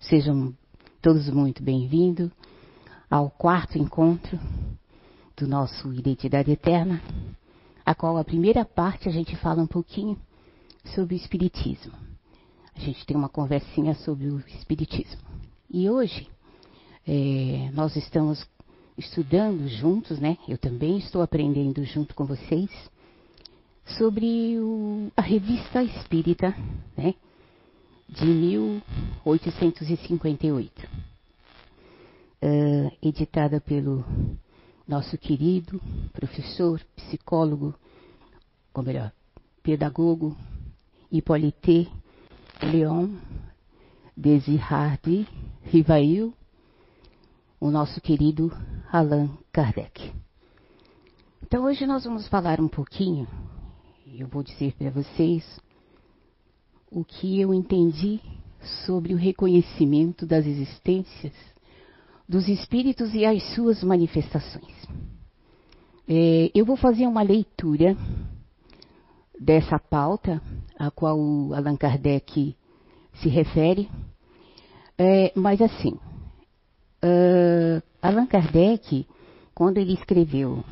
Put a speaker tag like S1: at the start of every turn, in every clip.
S1: Sejam todos muito bem-vindos ao quarto encontro do nosso Identidade Eterna, a qual a primeira parte a gente fala um pouquinho sobre o Espiritismo. A gente tem uma conversinha sobre o Espiritismo. E hoje é, nós estamos estudando juntos, né? Eu também estou aprendendo junto com vocês sobre o, a revista Espírita, né? De 1858, uh, editada pelo nosso querido professor, psicólogo, ou melhor, pedagogo, Hippolyte Leon Desirardi Rivail, o nosso querido Allan Kardec. Então hoje nós vamos falar um pouquinho, eu vou dizer para vocês o que eu entendi sobre o reconhecimento das existências dos espíritos e as suas manifestações. É, eu vou fazer uma leitura dessa pauta a qual Allan Kardec se refere, é, mas assim, uh, Allan Kardec, quando ele escreveu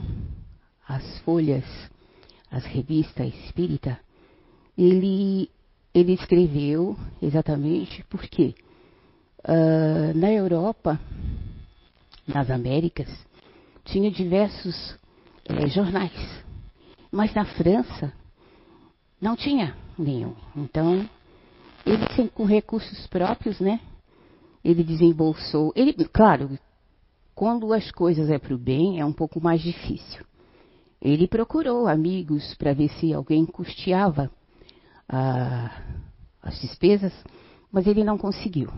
S1: as folhas, as revistas espírita, ele, ele escreveu exatamente porque uh, na Europa, nas Américas, tinha diversos eh, jornais, mas na França não tinha nenhum. Então, ele com recursos próprios, né? Ele desembolsou. Ele, claro, quando as coisas é para o bem, é um pouco mais difícil. Ele procurou amigos para ver se alguém custeava ah, as despesas, mas ele não conseguiu.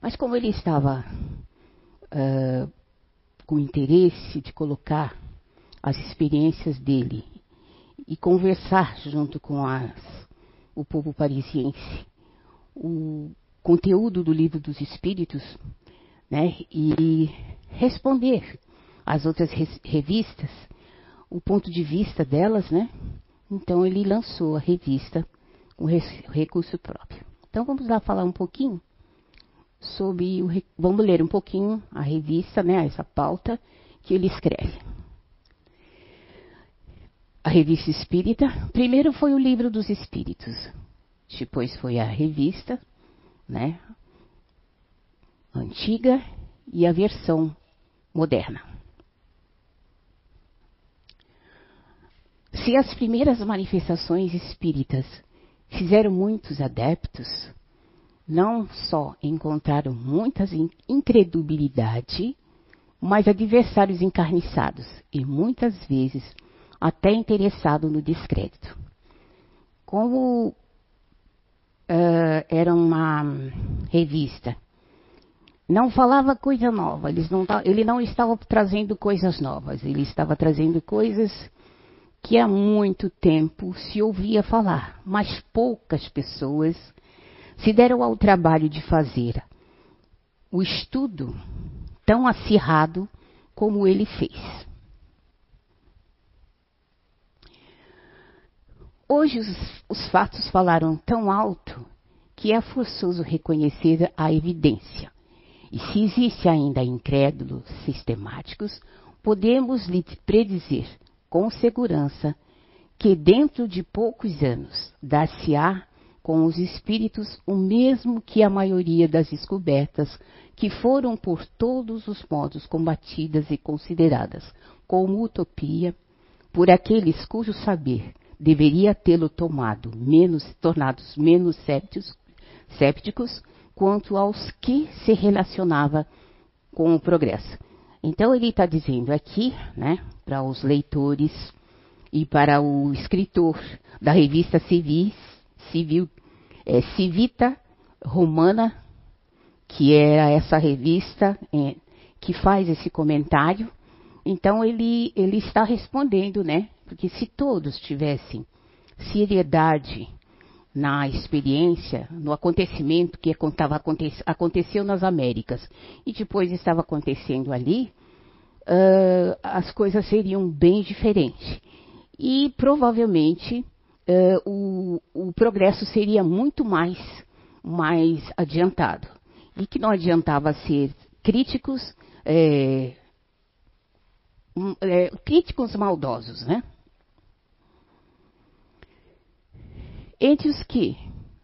S1: Mas como ele estava ah, com interesse de colocar as experiências dele e conversar junto com as, o povo parisiense o conteúdo do livro dos Espíritos, né, e responder às outras revistas o ponto de vista delas, né? Então ele lançou a revista com recurso próprio. Então vamos lá falar um pouquinho sobre o, vamos ler um pouquinho a revista, né, essa pauta que ele escreve. A revista espírita, primeiro foi o livro dos espíritos, depois foi a revista, né, antiga e a versão moderna. Se as primeiras manifestações espíritas fizeram muitos adeptos, não só encontraram muitas incredulidade, mas adversários encarniçados e muitas vezes até interessados no descrédito. Como uh, era uma revista não falava coisa nova, não, ele não estava trazendo coisas novas, ele estava trazendo coisas que há muito tempo se ouvia falar, mas poucas pessoas se deram ao trabalho de fazer o estudo tão acirrado como ele fez. Hoje os, os fatos falaram tão alto que é forçoso reconhecer a evidência e se existe ainda incrédulos sistemáticos, podemos lhe predizer com segurança que dentro de poucos anos dar-se-á com os espíritos o mesmo que a maioria das descobertas que foram por todos os modos combatidas e consideradas como utopia por aqueles cujo saber deveria tê-lo tomado menos tornados menos sépticos, sépticos quanto aos que se relacionava com o progresso. Então ele está dizendo aqui, né, para os leitores e para o escritor da revista Civis, Civil, é, Civita Romana, que era essa revista é, que faz esse comentário. Então ele, ele está respondendo, né? Porque se todos tivessem seriedade na experiência, no acontecimento que aconteceu nas Américas e depois estava acontecendo ali, uh, as coisas seriam bem diferentes. E provavelmente uh, o, o, progresso seria muito mais, mais adiantado. e que não adiantava ser críticos, é, é, críticos maldosos, né? Entre os que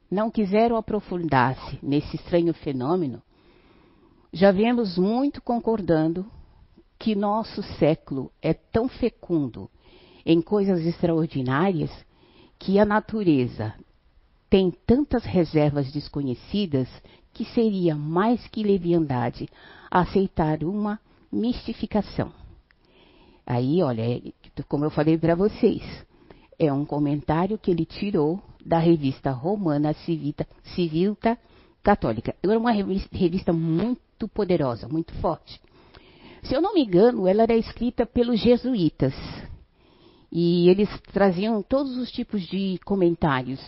S1: não quiseram aprofundar-se nesse estranho fenômeno, já vemos muito concordando que nosso século é tão fecundo em coisas extraordinárias que a natureza tem tantas reservas desconhecidas que seria mais que leviandade aceitar uma mistificação. Aí, olha, como eu falei para vocês, é um comentário que ele tirou da revista romana Civilta Católica. Era uma revista muito poderosa, muito forte. Se eu não me engano, ela era escrita pelos jesuítas. E eles traziam todos os tipos de comentários.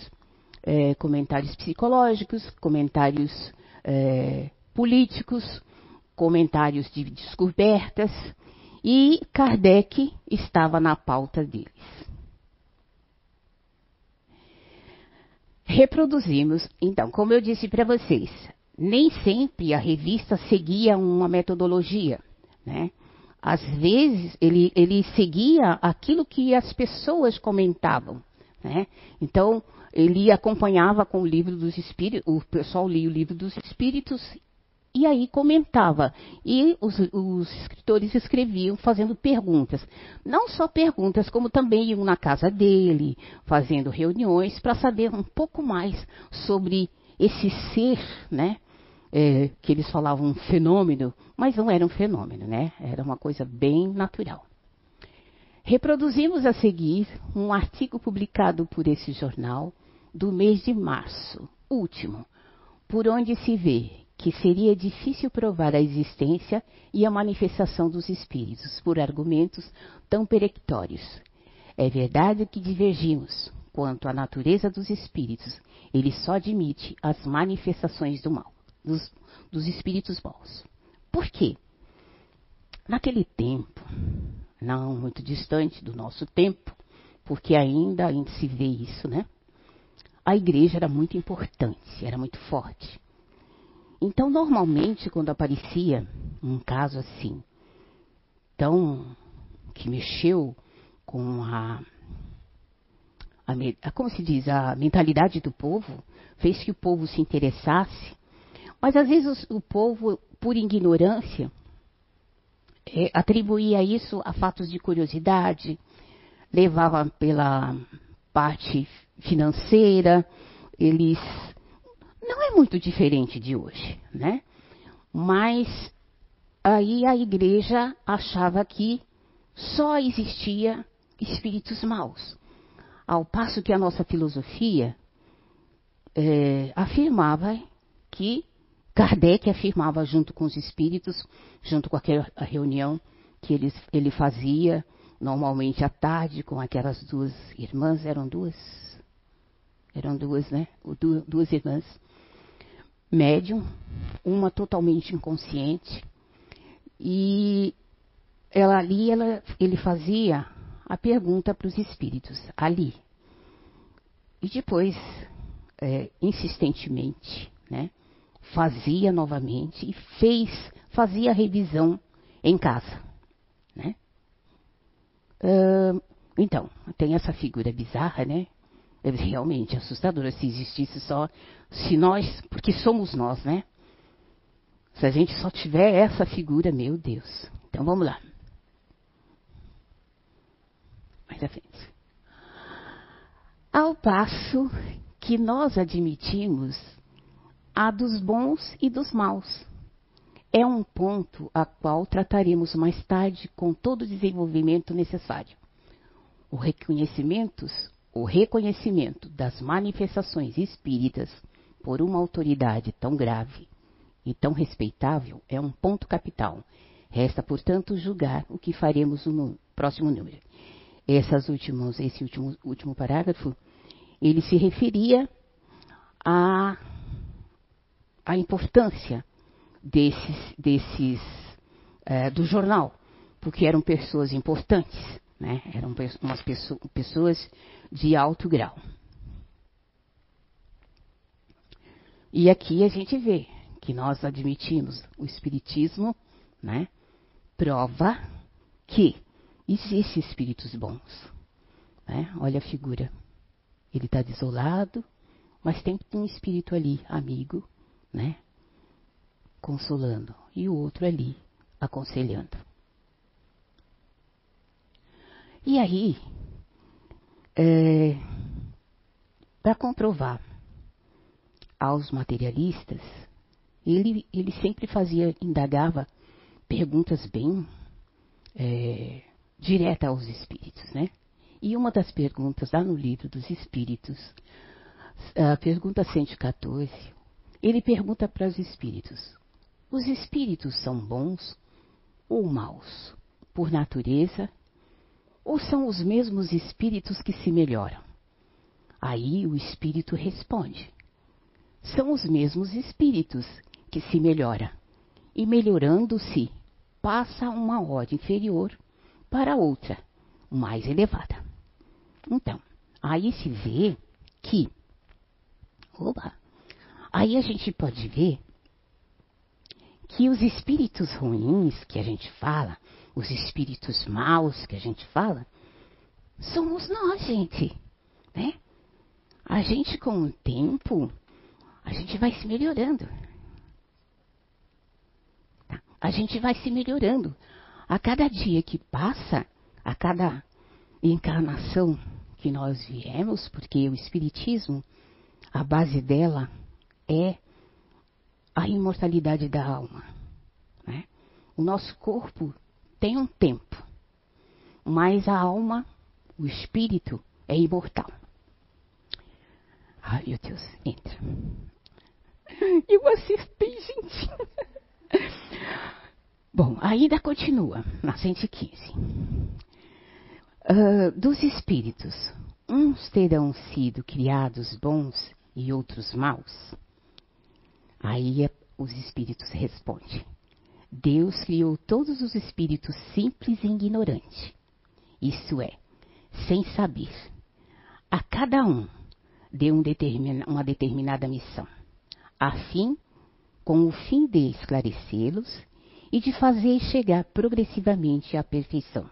S1: É, comentários psicológicos, comentários é, políticos, comentários de descobertas. E Kardec estava na pauta deles. Reproduzimos, então, como eu disse para vocês, nem sempre a revista seguia uma metodologia, né? Às vezes ele, ele seguia aquilo que as pessoas comentavam, né? Então ele acompanhava com o livro dos espíritos, o pessoal lia o livro dos espíritos e aí comentava. E os, os, escritores escreviam fazendo perguntas. Não só perguntas, como também iam na casa dele, fazendo reuniões para saber um pouco mais sobre esse ser, né? É, que eles falavam um fenômeno, mas não era um fenômeno, né? Era uma coisa bem natural. Reproduzimos a seguir um artigo publicado por esse jornal do mês de março, último, por onde se vê que seria difícil provar a existência e a manifestação dos espíritos por argumentos tão perectórios. É verdade que divergimos quanto à natureza dos espíritos. Ele só admite as manifestações do mal, dos, dos espíritos maus. Por quê? Naquele tempo, não muito distante do nosso tempo, porque ainda, ainda se vê isso, né? A igreja era muito importante, era muito forte. Então, normalmente, quando aparecia um caso assim, tão que mexeu com a, a, como se diz, a mentalidade do povo, fez que o povo se interessasse, mas às vezes o, o povo, por ignorância, é, atribuía isso a fatos de curiosidade, levava pela parte financeira, eles não é muito diferente de hoje, né? Mas aí a igreja achava que só existia espíritos maus. Ao passo que a nossa filosofia é, afirmava que Kardec afirmava junto com os espíritos, junto com aquela reunião que ele, ele fazia, normalmente à tarde, com aquelas duas irmãs, eram duas? Eram duas, né? Duas irmãs médium, uma totalmente inconsciente, e ela ali ela, ele fazia a pergunta para os espíritos ali. E depois, é, insistentemente, né, fazia novamente e fez, fazia a revisão em casa. Né? Uh, então, tem essa figura bizarra, né? É realmente assustadora se existisse só, se nós, porque somos nós, né? Se a gente só tiver essa figura, meu Deus. Então vamos lá. Mais à frente. Ao passo que nós admitimos a dos bons e dos maus. É um ponto a qual trataremos mais tarde com todo o desenvolvimento necessário. O reconhecimentos o reconhecimento das manifestações espíritas por uma autoridade tão grave e tão respeitável é um ponto capital. Resta, portanto, julgar o que faremos no próximo número. Essas últimos, esse último, último parágrafo, ele se referia à, à importância desses, desses é, do jornal, porque eram pessoas importantes, né? eram umas pessoas de alto grau. E aqui a gente vê que nós admitimos, o Espiritismo, né, prova que existem espíritos bons. Né? Olha a figura. Ele está desolado, mas tem um espírito ali, amigo, né? Consolando. E o outro ali, aconselhando. E aí, é, para comprovar aos materialistas, ele, ele sempre fazia, indagava perguntas bem é, diretas aos espíritos, né? E uma das perguntas lá no livro dos espíritos, a pergunta 114, ele pergunta para os espíritos: os espíritos são bons ou maus, por natureza, ou são os mesmos espíritos que se melhoram? Aí o espírito responde: são os mesmos espíritos que se melhoram, e melhorando-se, passa uma ordem inferior para outra, mais elevada. Então, aí se vê que. Oba! Aí a gente pode ver que os espíritos ruins que a gente fala, os espíritos maus que a gente fala, somos nós, gente. Né? A gente, com o tempo, a gente vai se melhorando. Tá? A gente vai se melhorando. A cada dia que passa, a cada encarnação que nós viemos, porque o Espiritismo, a base dela é a imortalidade da alma. Né? O nosso corpo tem um tempo, mas a alma, o espírito, é imortal. Ai, meu Deus, entra. Eu bem, gente. Bom, ainda continua, na 115. Uh, dos espíritos, uns terão sido criados bons e outros maus? Aí é, os espíritos respondem: Deus criou todos os espíritos simples e ignorantes, isso é, sem saber. A cada um deu um determina, uma determinada missão, a fim, com o fim de esclarecê-los e de fazer chegar progressivamente à perfeição,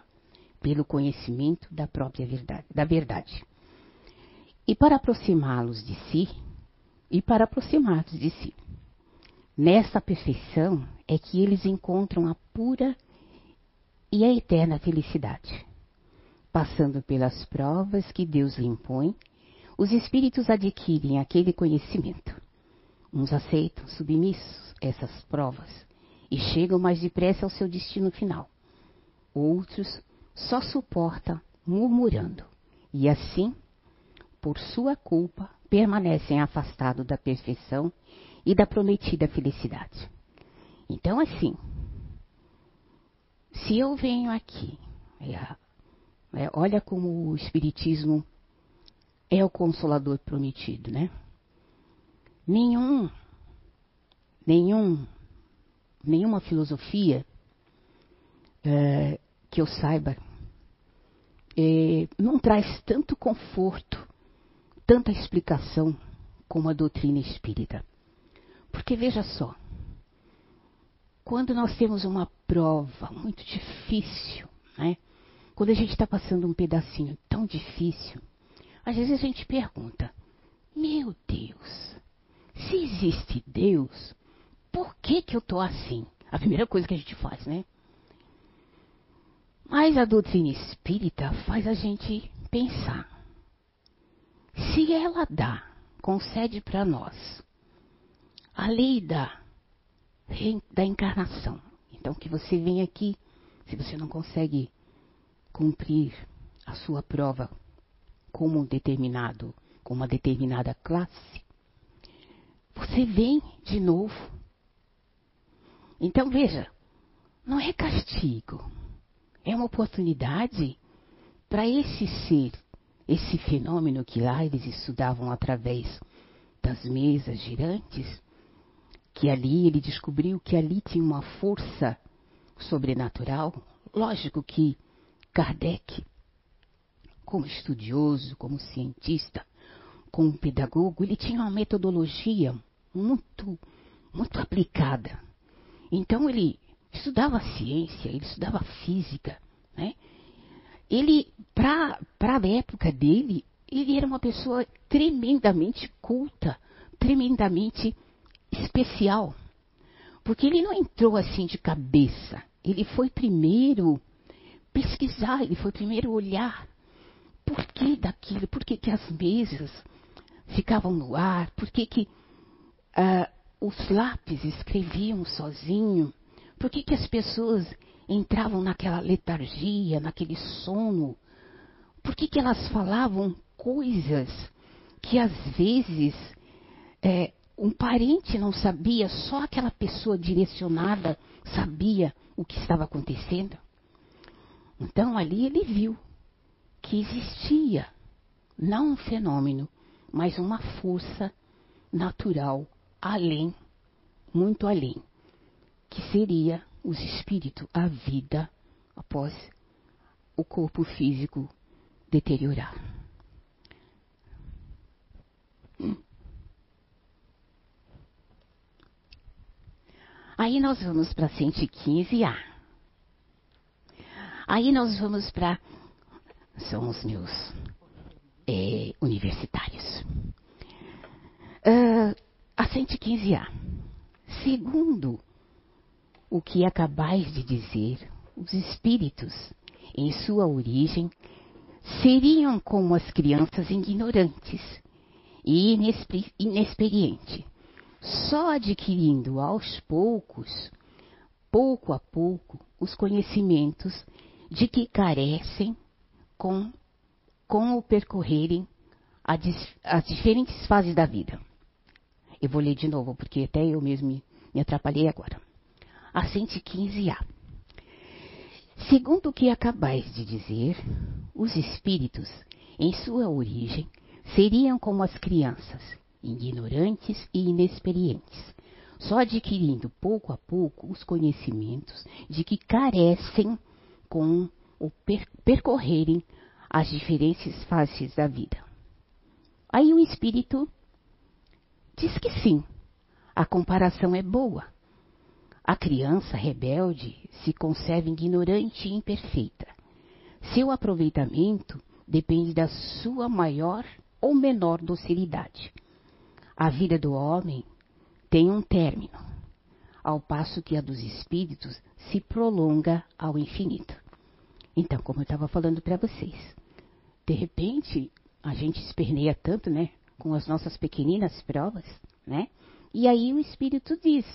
S1: pelo conhecimento da própria verdade, da verdade. E para aproximá-los de si, e para aproximá-los de si. Nessa perfeição é que eles encontram a pura e a eterna felicidade. Passando pelas provas que Deus lhe impõe, os espíritos adquirem aquele conhecimento. Uns aceitam submissos essas provas e chegam mais depressa ao seu destino final. Outros só suportam murmurando e assim, por sua culpa, permanecem afastados da perfeição e da prometida felicidade. Então, assim, se eu venho aqui, é, é, olha como o Espiritismo é o consolador prometido, né? Nenhum, nenhum nenhuma filosofia é, que eu saiba é, não traz tanto conforto, tanta explicação como a doutrina espírita. Porque veja só, quando nós temos uma prova muito difícil, né? quando a gente está passando um pedacinho tão difícil, às vezes a gente pergunta: Meu Deus, se existe Deus, por que, que eu estou assim? A primeira coisa que a gente faz, né? Mas a doutrina espírita faz a gente pensar. Se ela dá, concede para nós a lei da, da encarnação. Então, que você vem aqui, se você não consegue cumprir a sua prova como um determinado, com uma determinada classe, você vem de novo então veja, não é castigo, é uma oportunidade para esse ser, esse fenômeno que lá eles estudavam através das mesas girantes, que ali ele descobriu que ali tinha uma força sobrenatural. Lógico que Kardec, como estudioso, como cientista, como pedagogo, ele tinha uma metodologia muito muito aplicada. Então ele estudava ciência, ele estudava física, né? Ele, para a época dele, ele era uma pessoa tremendamente culta, tremendamente especial. Porque ele não entrou assim de cabeça. Ele foi primeiro pesquisar, ele foi primeiro olhar por que daquilo, por que, que as mesas ficavam no ar, por que, que uh, os lápis escreviam sozinho, por que, que as pessoas entravam naquela letargia, naquele sono, por que, que elas falavam coisas que às vezes é, um parente não sabia, só aquela pessoa direcionada sabia o que estava acontecendo. Então ali ele viu que existia não um fenômeno, mas uma força natural além, muito além, que seria os espíritos, a vida após o corpo físico deteriorar. Aí nós vamos para 115A. Aí nós vamos para. São os meus é, universitários. Uh, a 115A. Segundo o que acabais de dizer, os espíritos, em sua origem, seriam como as crianças ignorantes e inexperientes só adquirindo aos poucos, pouco a pouco, os conhecimentos de que carecem com, com o percorrerem as diferentes fases da vida. Eu vou ler de novo, porque até eu mesmo me, me atrapalhei agora. A 115A. Segundo o que acabais de dizer, os espíritos, em sua origem, seriam como as crianças, ignorantes e inexperientes, só adquirindo pouco a pouco os conhecimentos de que carecem com o per percorrerem as diferentes fases da vida. Aí o espírito diz que sim, a comparação é boa. A criança rebelde se conserva ignorante e imperfeita. Seu aproveitamento depende da sua maior ou menor docilidade. A vida do homem tem um término, ao passo que a dos espíritos se prolonga ao infinito. Então, como eu estava falando para vocês, de repente a gente esperneia tanto, né, com as nossas pequeninas provas, né? E aí o espírito diz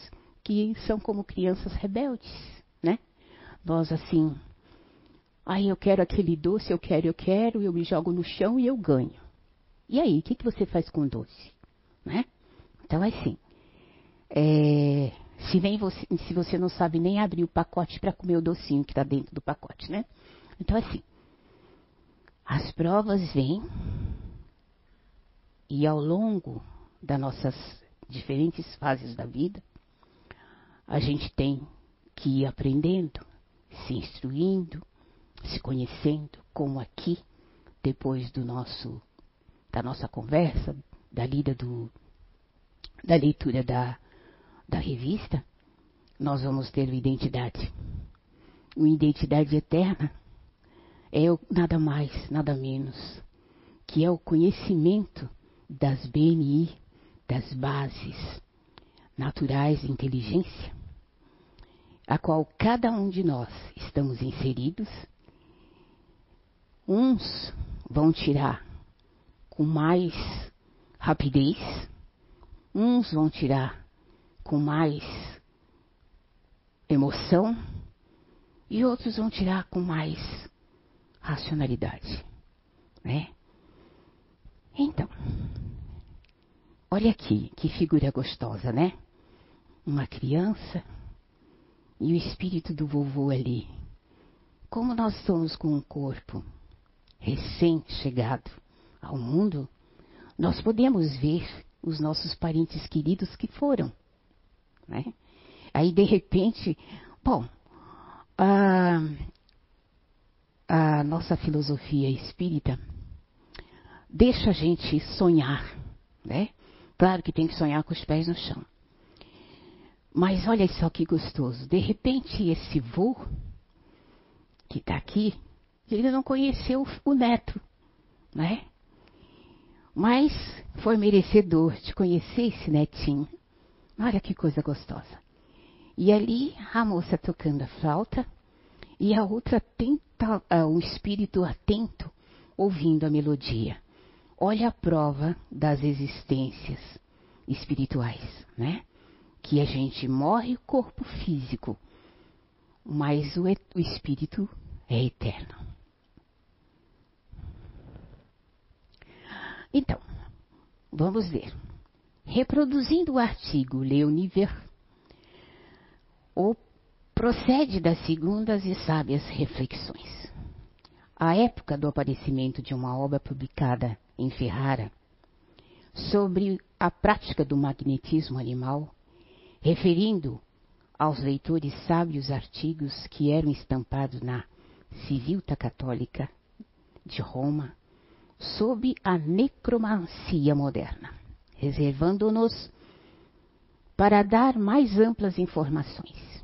S1: que são como crianças rebeldes, né? Nós assim, aí eu quero aquele doce, eu quero, eu quero, eu me jogo no chão e eu ganho. E aí, o que, que você faz com o doce? Né? Então, é assim, é, se, vem você, se você não sabe nem abrir o pacote para comer o docinho que está dentro do pacote, né? Então, assim, as provas vêm e ao longo das nossas diferentes fases da vida, a gente tem que ir aprendendo, se instruindo, se conhecendo, como aqui, depois do nosso, da nossa conversa, da lida do, da leitura da, da revista, nós vamos ter uma identidade. Uma identidade eterna é o, nada mais, nada menos, que é o conhecimento das BNI, das bases naturais de inteligência, a qual cada um de nós estamos inseridos. Uns vão tirar com mais rapidez, uns vão tirar com mais emoção e outros vão tirar com mais racionalidade, né? Então, olha aqui que figura gostosa, né? Uma criança e o espírito do vovô ali. Como nós somos com um corpo recém-chegado ao mundo, nós podemos ver os nossos parentes queridos que foram. Né? Aí, de repente, bom, a, a nossa filosofia espírita deixa a gente sonhar, né? Claro que tem que sonhar com os pés no chão. Mas olha só que gostoso. De repente, esse vô, que está aqui, ele não conheceu o neto, né? Mas foi merecedor de conhecer esse netinho. Olha que coisa gostosa. E ali a moça tocando a flauta e a outra tenta, uh, um espírito atento ouvindo a melodia. Olha a prova das existências espirituais, né? Que a gente morre o corpo físico, mas o, o espírito é eterno. Então, vamos ver. Reproduzindo o artigo Leoniver, o procede das segundas e sábias reflexões. A época do aparecimento de uma obra publicada em Ferrara sobre a prática do magnetismo animal, referindo aos leitores sábios artigos que eram estampados na Civilta Católica de Roma sob a necromancia moderna, reservando-nos para dar mais amplas informações.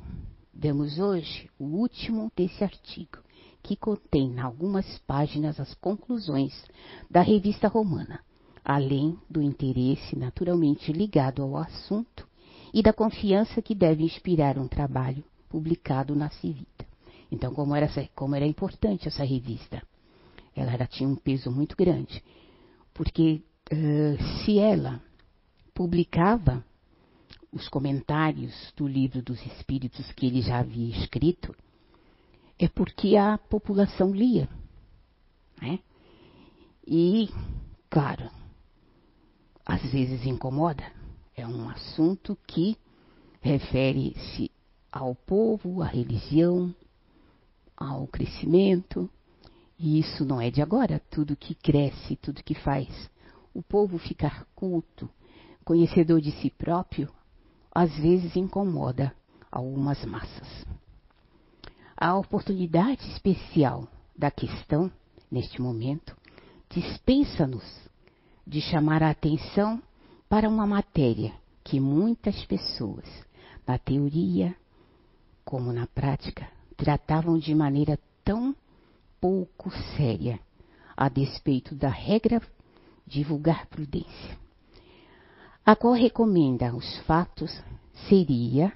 S1: Damos hoje o último desse artigo, que contém algumas páginas as conclusões da revista romana, além do interesse naturalmente ligado ao assunto e da confiança que deve inspirar um trabalho publicado na Civita. Então, como era, como era importante essa revista? Ela tinha um peso muito grande, porque uh, se ela publicava os comentários do livro dos Espíritos que ele já havia escrito, é porque a população lia. Né? E, claro, às vezes incomoda. É um assunto que refere-se ao povo, à religião, ao crescimento. E isso não é de agora. Tudo que cresce, tudo que faz o povo ficar culto, conhecedor de si próprio, às vezes incomoda algumas massas. A oportunidade especial da questão, neste momento, dispensa-nos de chamar a atenção para uma matéria que muitas pessoas, na teoria como na prática, tratavam de maneira tão pouco séria, a despeito da regra divulgar prudência, a qual recomenda os fatos seria,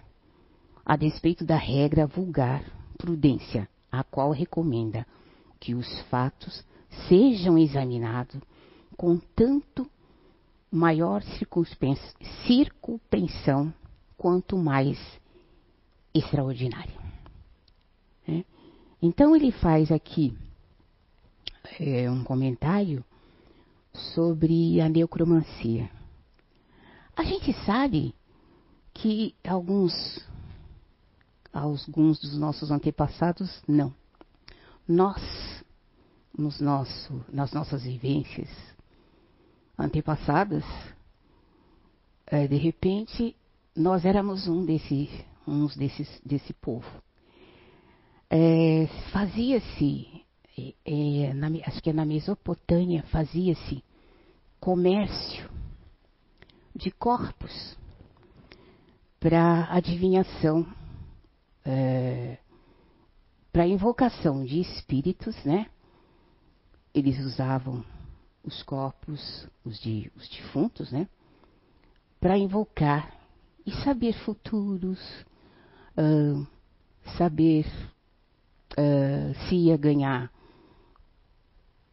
S1: a despeito da regra vulgar prudência, a qual recomenda que os fatos sejam examinados com tanto maior circunspensão quanto mais extraordinária. Então ele faz aqui é, um comentário sobre a necromancia. A gente sabe que alguns, alguns dos nossos antepassados não. Nós, nos nosso, nas nossas vivências antepassadas, é, de repente nós éramos um desse, uns desses, desse povo. É, fazia-se, é, acho que é na Mesopotâmia, fazia-se comércio de corpos para adivinhação, é, para invocação de espíritos, né? Eles usavam os corpos, os, de, os defuntos, né? Para invocar e saber futuros, uh, saber uh, se ia ganhar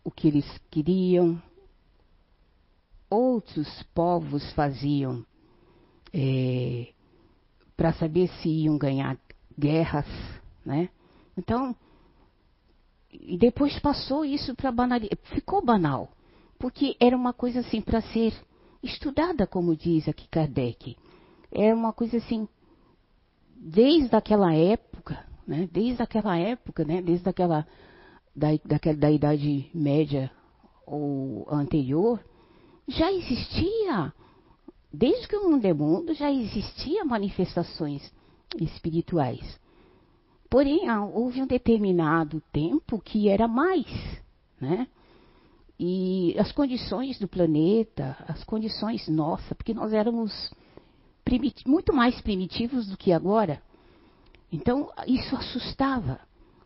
S1: o que eles queriam. Outros povos faziam é, para saber se iam ganhar guerras, né? Então, e depois passou isso para banalidade, ficou banal, porque era uma coisa assim para ser estudada, como diz aqui Kardec. É uma coisa assim, desde aquela época, né? Desde aquela época, né? Desde aquela da, daquela, da Idade Média ou anterior, já existia, desde que o mundo é mundo, já existia manifestações espirituais. Porém, houve um determinado tempo que era mais, né? E as condições do planeta, as condições nossas, porque nós éramos muito mais primitivos do que agora. Então, isso assustava.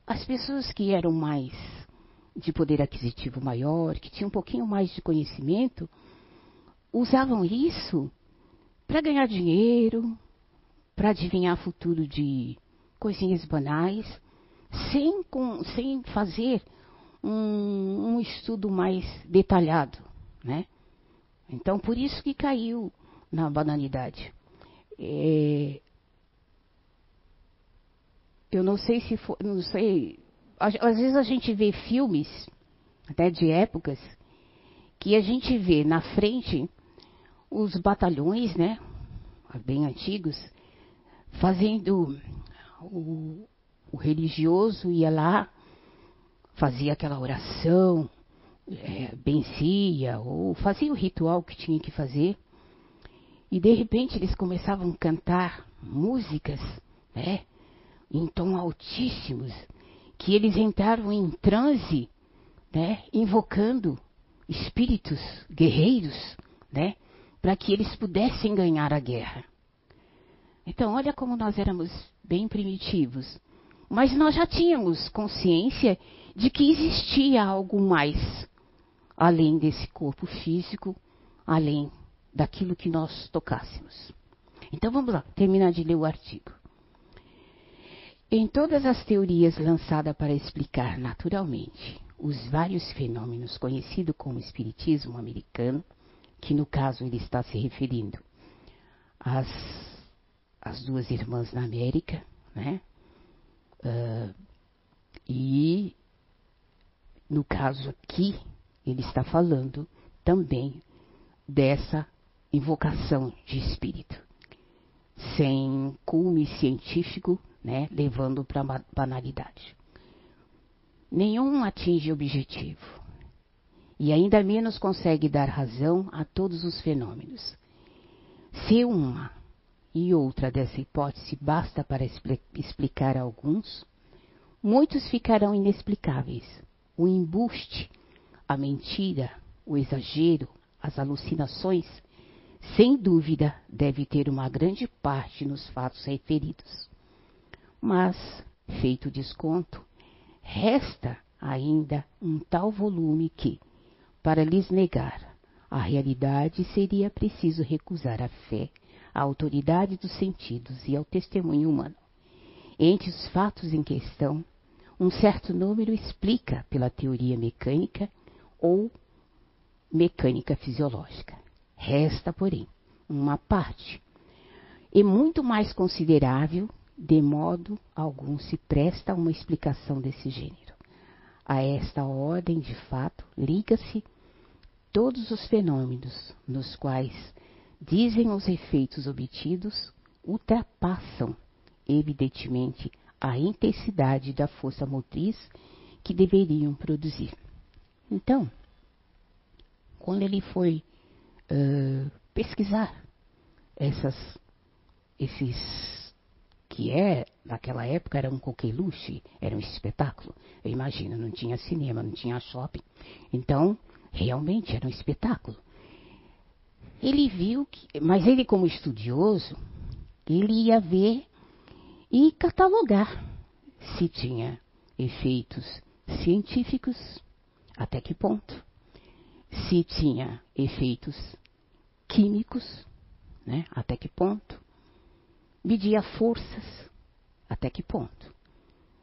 S1: As pessoas que eram mais de poder aquisitivo maior, que tinham um pouquinho mais de conhecimento, usavam isso para ganhar dinheiro, para adivinhar futuro de coisinhas banais, sem, com, sem fazer um, um, estudo mais detalhado, né? Então, por isso que caiu na banalidade. É, eu não sei se não sei, às, às vezes a gente vê filmes, até de épocas, que a gente vê na frente os batalhões, né, bem antigos, fazendo o, o religioso ia lá, fazia aquela oração, é, bencia, ou fazia o ritual que tinha que fazer, e de repente eles começavam a cantar músicas, né, em tom altíssimos, que eles entraram em transe, né, invocando espíritos guerreiros, né, para que eles pudessem ganhar a guerra. Então, olha como nós éramos bem primitivos. Mas nós já tínhamos consciência de que existia algo mais além desse corpo físico, além daquilo que nós tocássemos. Então vamos lá, terminar de ler o artigo. Em todas as teorias lançadas para explicar naturalmente os vários fenômenos conhecidos como espiritismo americano, que no caso ele está se referindo às, às duas irmãs na América, né? Uh, e no caso aqui ele está falando também dessa invocação de espírito, sem cume científico, né, levando para banalidade. Nenhum atinge objetivo, e ainda menos consegue dar razão a todos os fenômenos. Se uma e outra dessa hipótese basta para explicar alguns, muitos ficarão inexplicáveis. O embuste, a mentira, o exagero, as alucinações, sem dúvida deve ter uma grande parte nos fatos referidos. Mas, feito o desconto, resta ainda um tal volume que, para lhes negar a realidade, seria preciso recusar a fé, a autoridade dos sentidos e ao testemunho humano. Entre os fatos em questão, um certo número explica pela teoria mecânica ou mecânica fisiológica. Resta, porém, uma parte, e muito mais considerável, de modo algum se presta uma explicação desse gênero. A esta ordem de fato liga-se todos os fenômenos nos quais dizem os efeitos obtidos ultrapassam, evidentemente, a intensidade da força motriz que deveriam produzir. Então, quando ele foi uh, pesquisar essas, esses que é naquela época era um coqueluche, era um espetáculo. Eu imagino, não tinha cinema, não tinha shopping. Então, Realmente era um espetáculo. Ele viu que, mas ele como estudioso, ele ia ver e catalogar se tinha efeitos científicos, até que ponto, se tinha efeitos químicos, né, até que ponto, media forças, até que ponto.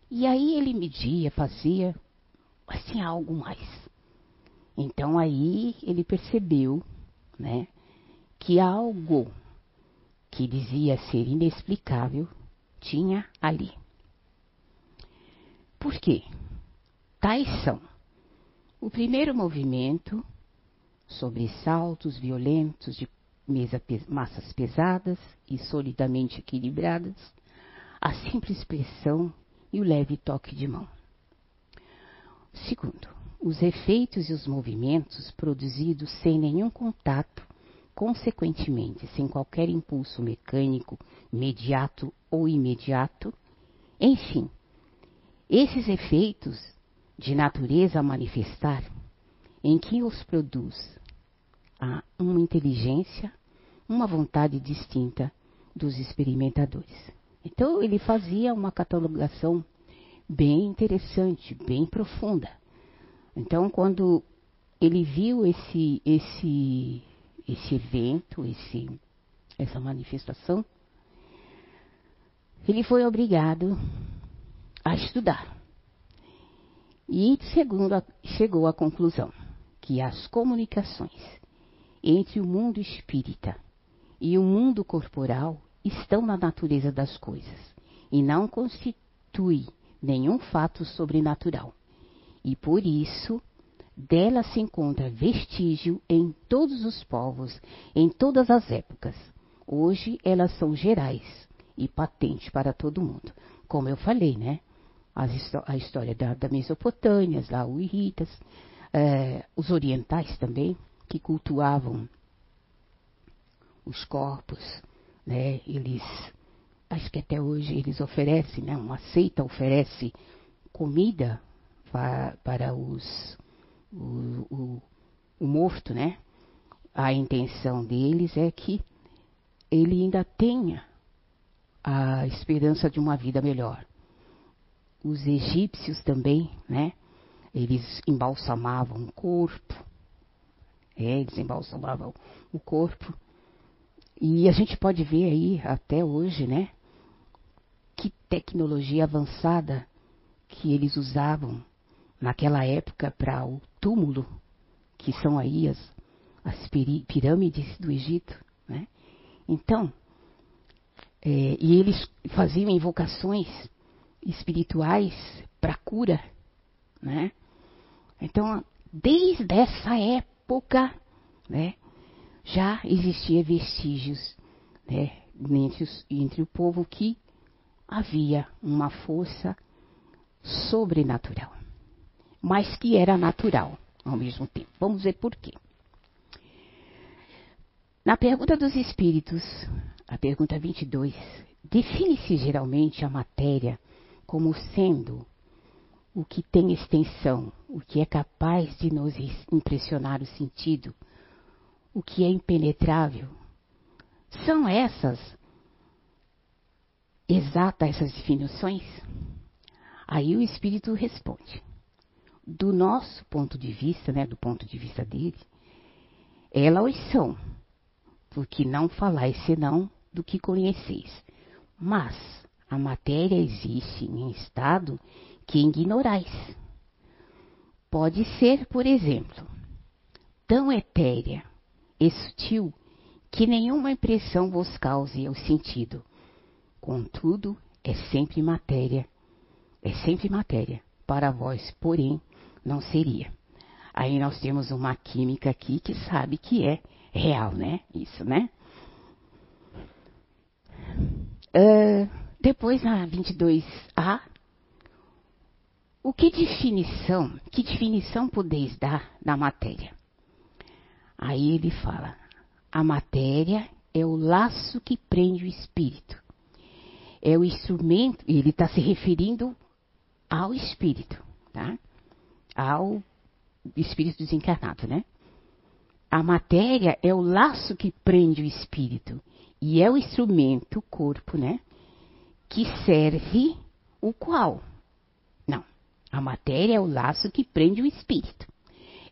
S1: E aí ele media, fazia, tinha algo mais. Então aí ele percebeu, né, que algo que dizia ser inexplicável tinha ali. Por quê? Tais são o primeiro movimento, sobre saltos violentos de massas pesadas e solidamente equilibradas, a simples pressão e o leve toque de mão. Segundo, os efeitos e os movimentos produzidos sem nenhum contato, consequentemente sem qualquer impulso mecânico, imediato ou imediato. Enfim, esses efeitos de natureza a manifestar, em que os produz há uma inteligência, uma vontade distinta dos experimentadores. Então ele fazia uma catalogação bem interessante, bem profunda. Então quando ele viu esse esse esse evento, esse essa manifestação, ele foi obrigado a estudar. E segundo a, chegou à conclusão que as comunicações entre o mundo espírita e o mundo corporal estão na natureza das coisas e não constitui nenhum fato sobrenatural. E por isso, dela se encontra vestígio em todos os povos, em todas as épocas. Hoje elas são gerais e patentes para todo mundo. Como eu falei, né? a história da, da Mesopotâmia, lá os Iritas, é, os orientais também, que cultuavam os corpos, né? Eles, acho que até hoje eles oferecem, né? Uma seita oferece comida para, para os, o, o, o morto, né? A intenção deles é que ele ainda tenha a esperança de uma vida melhor. Os egípcios também, né? Eles embalsamavam o corpo. É, eles embalsamavam o corpo. E a gente pode ver aí até hoje, né? Que tecnologia avançada que eles usavam naquela época para o túmulo, que são aí as, as pirâmides do Egito, né? Então, é, e eles faziam invocações espirituais para cura, né? Então, desde essa época, né, já existia vestígios, né, entre, os, entre o povo que havia uma força sobrenatural, mas que era natural ao mesmo tempo. Vamos ver por quê. Na pergunta dos espíritos, a pergunta 22, define-se geralmente a matéria como sendo o que tem extensão, o que é capaz de nos impressionar o sentido, o que é impenetrável. São essas exatas essas definições? Aí o espírito responde. Do nosso ponto de vista, né, do ponto de vista dele, elas são, porque não falais senão do que conheceis. Mas a matéria existe em estado que ignorais. Pode ser, por exemplo, tão etérea e sutil que nenhuma impressão vos cause o sentido. Contudo, é sempre matéria. É sempre matéria. Para vós, porém, não seria. Aí nós temos uma química aqui que sabe que é real, né? Isso, né? Uh, depois na 22A, o que definição, que definição podeis dar da matéria? Aí ele fala: a matéria é o laço que prende o espírito. É o instrumento, ele está se referindo ao espírito, tá? Ao espírito desencarnado, né? A matéria é o laço que prende o espírito e é o instrumento, o corpo, né? Que serve o qual? A matéria é o laço que prende o espírito.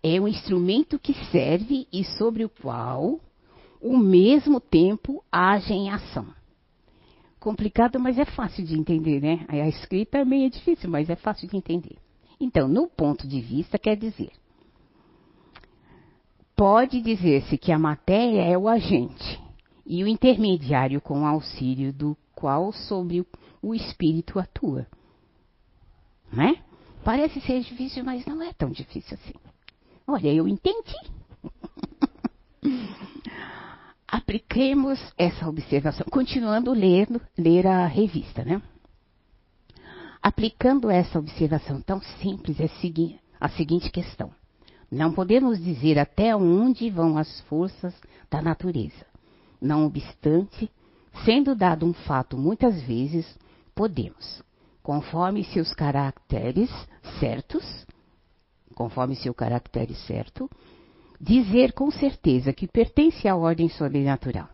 S1: É um instrumento que serve e sobre o qual, o mesmo tempo, age em ação. Complicado, mas é fácil de entender, né? A escrita é meio difícil, mas é fácil de entender. Então, no ponto de vista, quer dizer, pode dizer-se que a matéria é o agente e o intermediário com auxílio do qual sobre o espírito atua. Né? Parece ser difícil, mas não é tão difícil assim. Olha, eu entendi. Apliquemos essa observação, continuando lendo, ler a revista, né? Aplicando essa observação tão simples, é a seguinte questão. Não podemos dizer até onde vão as forças da natureza. Não obstante, sendo dado um fato muitas vezes, podemos, conforme seus caracteres certos, conforme seu caractere certo, dizer com certeza que pertence à ordem sobrenatural.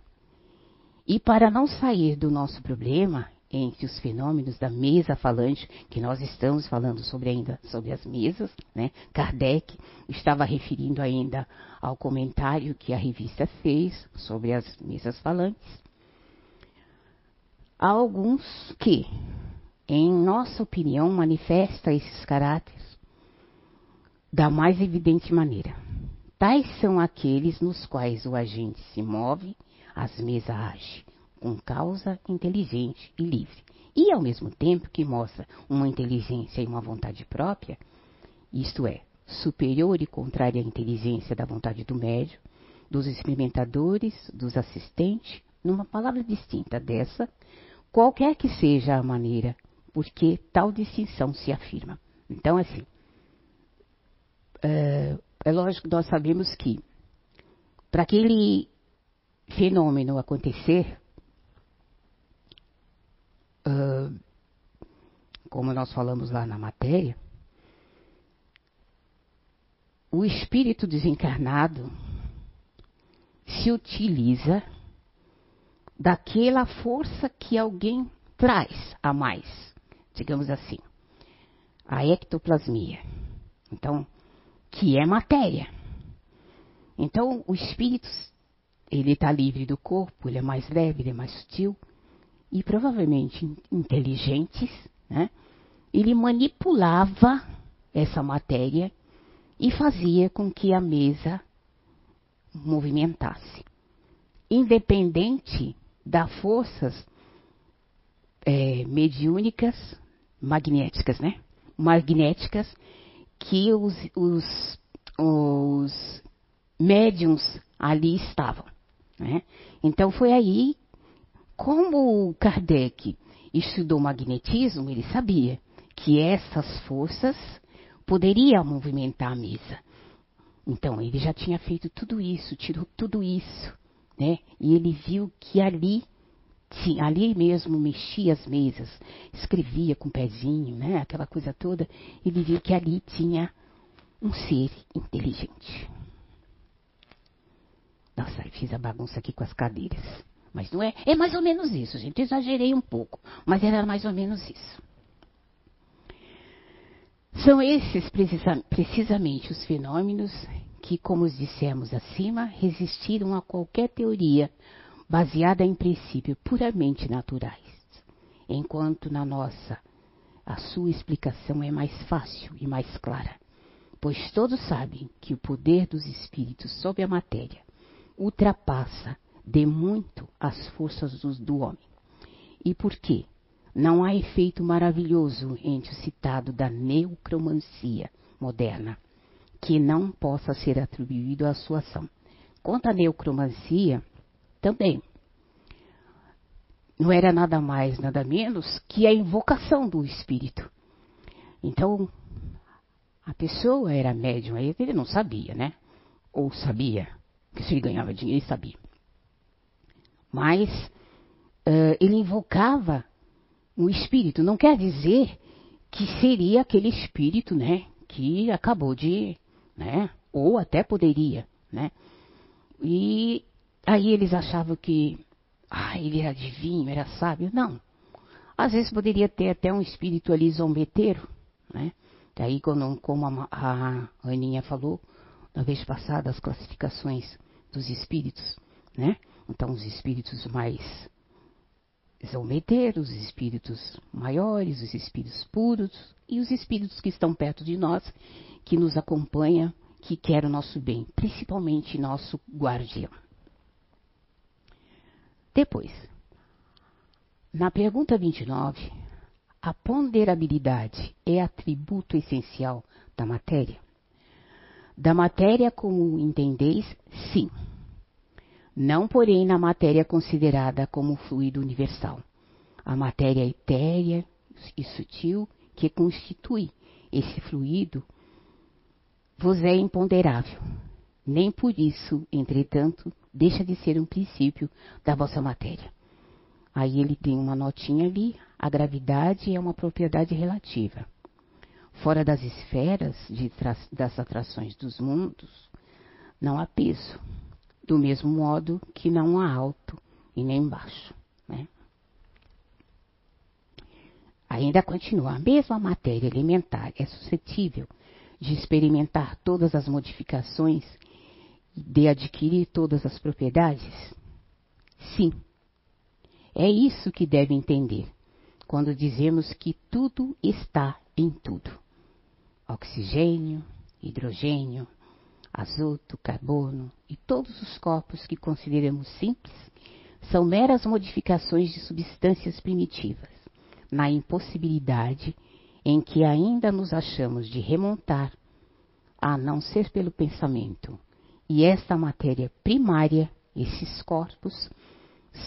S1: E para não sair do nosso problema, entre os fenômenos da mesa falante, que nós estamos falando sobre ainda sobre as mesas, né? Kardec estava referindo ainda ao comentário que a revista fez sobre as mesas falantes. Há alguns que, em nossa opinião, manifestam esses caráteres da mais evidente maneira. Tais são aqueles nos quais o agente se move, as mesas age com causa inteligente e livre. E ao mesmo tempo que mostra uma inteligência e uma vontade própria, isto é, superior e contrária à inteligência da vontade do médio, dos experimentadores, dos assistentes, numa palavra distinta dessa, qualquer que seja a maneira, porque tal distinção se afirma. Então, assim, é, é lógico que nós sabemos que para aquele fenômeno acontecer, como nós falamos lá na matéria, o espírito desencarnado se utiliza daquela força que alguém traz a mais, digamos assim, a ectoplasmia. Então, que é matéria. Então, o espírito, ele está livre do corpo, ele é mais leve, ele é mais sutil, e provavelmente inteligentes, né? Ele manipulava essa matéria e fazia com que a mesa movimentasse, independente das forças é, mediúnicas, magnéticas, né? Magnéticas que os, os, os médiums ali estavam. Né? Então foi aí como Kardec estudou magnetismo, ele sabia que essas forças poderiam movimentar a mesa. Então, ele já tinha feito tudo isso, tirou tudo isso, né? E ele viu que ali, sim, ali mesmo mexia as mesas, escrevia com o pezinho, né? Aquela coisa toda. Ele viu que ali tinha um ser inteligente. Nossa, fiz a bagunça aqui com as cadeiras. Mas não é. É mais ou menos isso, gente. Exagerei um pouco, mas era mais ou menos isso. São esses precisa, precisamente os fenômenos que, como dissemos acima, resistiram a qualquer teoria baseada em princípios puramente naturais, enquanto na nossa a sua explicação é mais fácil e mais clara, pois todos sabem que o poder dos espíritos sobre a matéria ultrapassa de muito as forças do homem. E por quê? Não há efeito maravilhoso entre o citado da neocromancia moderna que não possa ser atribuído à sua ação. Quanto à neocromancia, também. Não era nada mais, nada menos que a invocação do espírito. Então, a pessoa era médium, ele não sabia, né? Ou sabia, que se ele ganhava dinheiro, ele sabia mas uh, ele invocava o espírito. Não quer dizer que seria aquele espírito, né, que acabou de, né, ou até poderia, né. E aí eles achavam que, ah, ele era divino, era sábio. Não. Às vezes poderia ter até um espírito ali zombeteiro, né. Daí, quando, como a, a Aninha falou na vez passada, as classificações dos espíritos, né? Então, os espíritos mais zombeteiros, os espíritos maiores, os espíritos puros e os espíritos que estão perto de nós, que nos acompanham, que querem o nosso bem, principalmente nosso guardião. Depois, na pergunta 29, a ponderabilidade é atributo essencial da matéria? Da matéria como entendeis, sim não porém na matéria considerada como fluido universal. A matéria etérea e sutil que constitui esse fluido vos é imponderável. Nem por isso, entretanto, deixa de ser um princípio da vossa matéria. Aí ele tem uma notinha ali, a gravidade é uma propriedade relativa. Fora das esferas das atrações dos mundos, não há peso, do mesmo modo que não há alto e nem embaixo. Né? Ainda continua, a mesma matéria elementar é suscetível de experimentar todas as modificações, de adquirir todas as propriedades? Sim. É isso que deve entender quando dizemos que tudo está em tudo. Oxigênio, hidrogênio, azoto, carbono e todos os corpos que consideramos simples são meras modificações de substâncias primitivas, na impossibilidade em que ainda nos achamos de remontar, a não ser pelo pensamento. E esta matéria primária, esses corpos,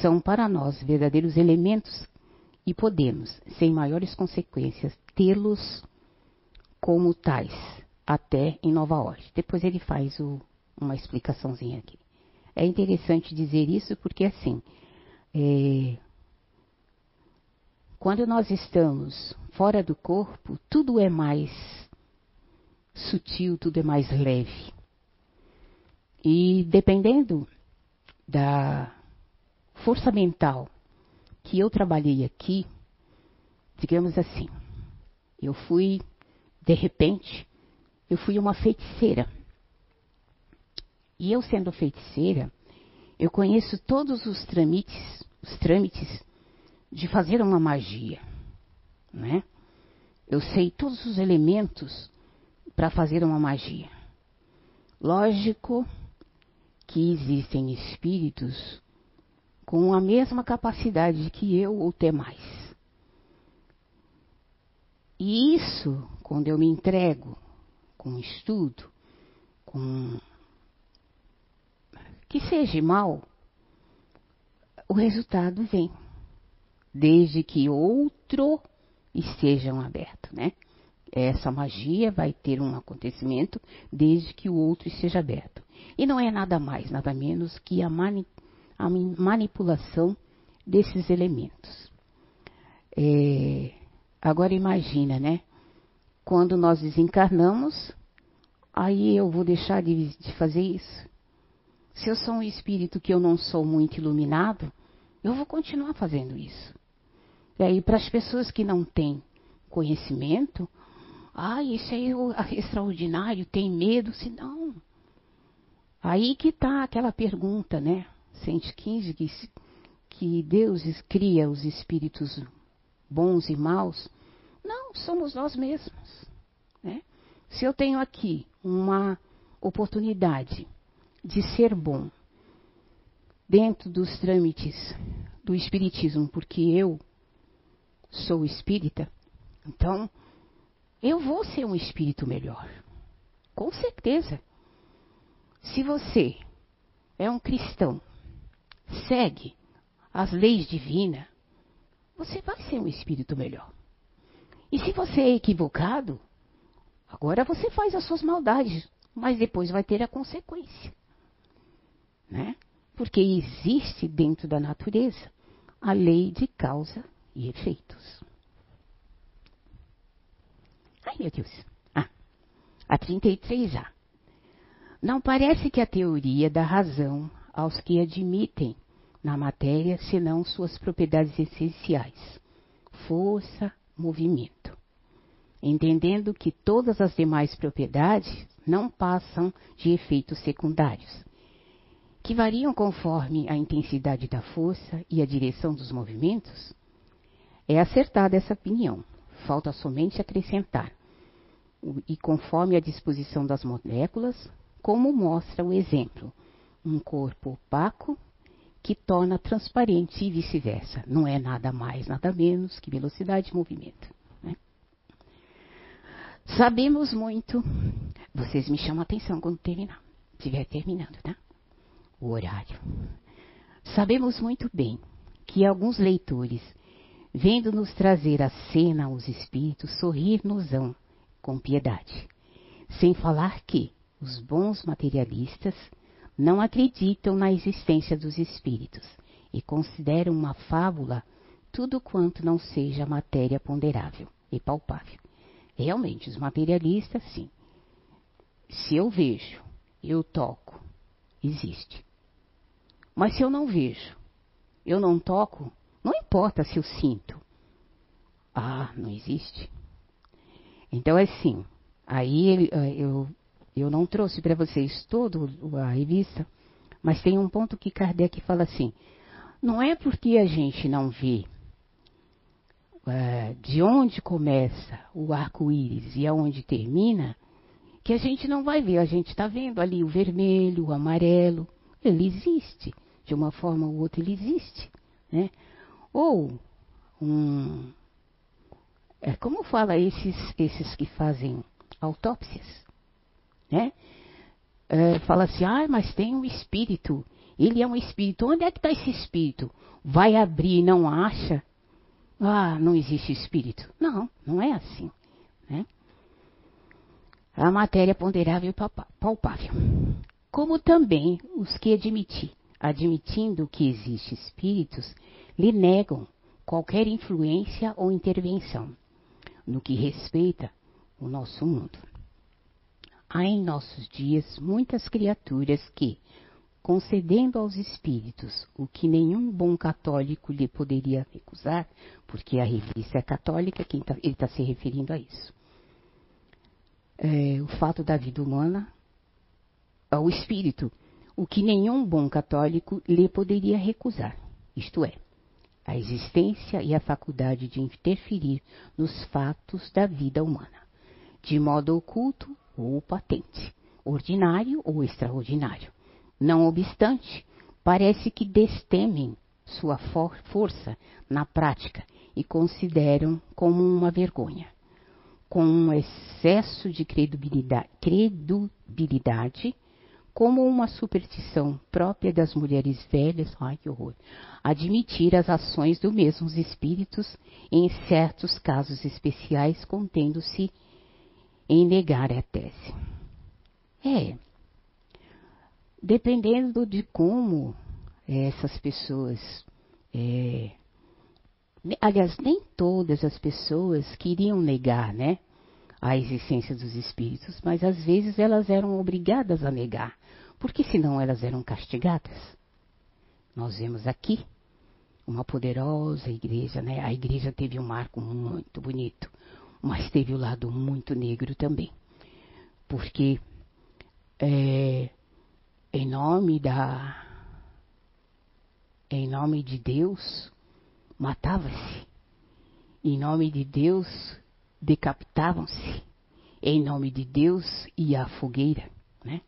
S1: são para nós verdadeiros elementos e podemos, sem maiores consequências, tê-los como tais, até em nova ordem. Depois ele faz o, uma explicaçãozinha aqui. É interessante dizer isso porque, assim, é, quando nós estamos fora do corpo, tudo é mais sutil, tudo é mais leve. E dependendo da força mental que eu trabalhei aqui, digamos assim, eu fui, de repente, eu fui uma feiticeira. E eu sendo feiticeira, eu conheço todos os trâmites, os trâmites de fazer uma magia, né? Eu sei todos os elementos para fazer uma magia. Lógico que existem espíritos com a mesma capacidade que eu ou até mais. E isso, quando eu me entrego com estudo, com que seja mal, o resultado vem desde que outro estejam aberto, né? Essa magia vai ter um acontecimento desde que o outro esteja aberto. E não é nada mais, nada menos que a, mani a manipulação desses elementos. É, agora imagina, né? Quando nós desencarnamos, aí eu vou deixar de, de fazer isso. Se eu sou um espírito que eu não sou muito iluminado, eu vou continuar fazendo isso. E aí, para as pessoas que não têm conhecimento, ah, isso é extraordinário, tem medo, se não. Aí que está aquela pergunta, né? 115, que, que Deus cria os espíritos bons e maus. Não, somos nós mesmos. Né? Se eu tenho aqui uma oportunidade de ser bom dentro dos trâmites do Espiritismo, porque eu sou espírita, então eu vou ser um espírito melhor. Com certeza. Se você é um cristão, segue as leis divinas, você vai ser um espírito melhor. E se você é equivocado, agora você faz as suas maldades, mas depois vai ter a consequência. Né? Porque existe dentro da natureza a lei de causa e efeitos. Ai, meu Deus. Ah, a 33A. Não parece que a teoria dá razão aos que admitem na matéria senão suas propriedades essenciais, força, movimento, entendendo que todas as demais propriedades não passam de efeitos secundários, que variam conforme a intensidade da força e a direção dos movimentos, é acertada essa opinião. Falta somente acrescentar, e conforme a disposição das moléculas, como mostra o exemplo, um corpo opaco que torna transparente e vice-versa. Não é nada mais, nada menos que velocidade de movimento. Né? Sabemos muito. Vocês me chamam a atenção quando terminar. Estiver terminando, tá? O horário. Sabemos muito bem que alguns leitores vendo-nos trazer a cena os espíritos, sorrir-nos-ão com piedade. Sem falar que os bons materialistas não acreditam na existência dos espíritos e consideram uma fábula tudo quanto não seja matéria ponderável e palpável. Realmente, os materialistas, sim. Se eu vejo, eu toco, existe. Mas se eu não vejo, eu não toco, não importa se eu sinto. Ah, não existe. Então é assim. Aí eh, eu, eu não trouxe para vocês toda a revista, mas tem um ponto que Kardec fala assim: não é porque a gente não vê uh, de onde começa o arco-íris e aonde termina, que a gente não vai ver. A gente está vendo ali o vermelho, o amarelo. Ele existe. De uma forma ou outra, ele existe. Né? Ou um. É, como fala esses, esses que fazem autópsias? Né? É, fala assim, ah, mas tem um espírito. Ele é um espírito. Onde é que está esse espírito? Vai abrir e não acha? Ah, não existe espírito. Não, não é assim. Né? A matéria ponderável e palpável. Como também os que admitir, admitindo que existem espíritos, lhe negam qualquer influência ou intervenção no que respeita o nosso mundo. Há em nossos dias muitas criaturas que, concedendo aos espíritos o que nenhum bom católico lhe poderia recusar, porque a revista é católica, quem tá, ele está se referindo a isso. É, o fato da vida humana, ao espírito, o que nenhum bom católico lhe poderia recusar, isto é, a existência e a faculdade de interferir nos fatos da vida humana, de modo oculto ou patente, ordinário ou extraordinário não obstante, parece que destemem sua for força na prática e consideram como uma vergonha. Com um excesso de credibilidade, credibilidade como uma superstição própria das mulheres velhas, ai que horror, admitir as ações dos mesmos espíritos em certos casos especiais, contendo-se em negar a tese. É, dependendo de como essas pessoas. É, aliás, nem todas as pessoas queriam negar, né? A existência dos espíritos, mas às vezes elas eram obrigadas a negar, porque senão elas eram castigadas. Nós vemos aqui uma poderosa igreja, né? A igreja teve um marco muito bonito, mas teve o lado muito negro também, porque é, em nome da. Em nome de Deus, matava-se. Em nome de Deus, decapitavam-se. Em nome de Deus, ia a fogueira, né?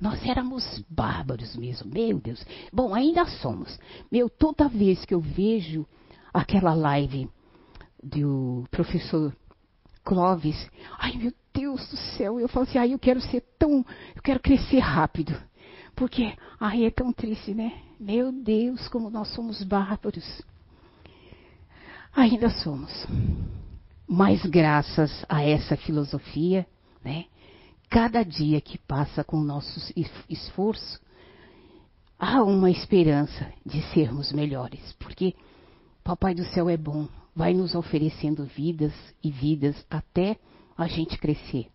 S1: Nós éramos bárbaros mesmo, meu Deus. Bom, ainda somos. Meu, toda vez que eu vejo aquela live do professor Clóvis, ai meu Deus do céu, eu falo assim, ai eu quero ser tão, eu quero crescer rápido. Porque aí é tão triste, né? Meu Deus, como nós somos bárbaros. Ainda somos. Mas graças a essa filosofia, né? Cada dia que passa com o nosso esforço, há uma esperança de sermos melhores, porque Papai do Céu é bom, vai nos oferecendo vidas e vidas até a gente crescer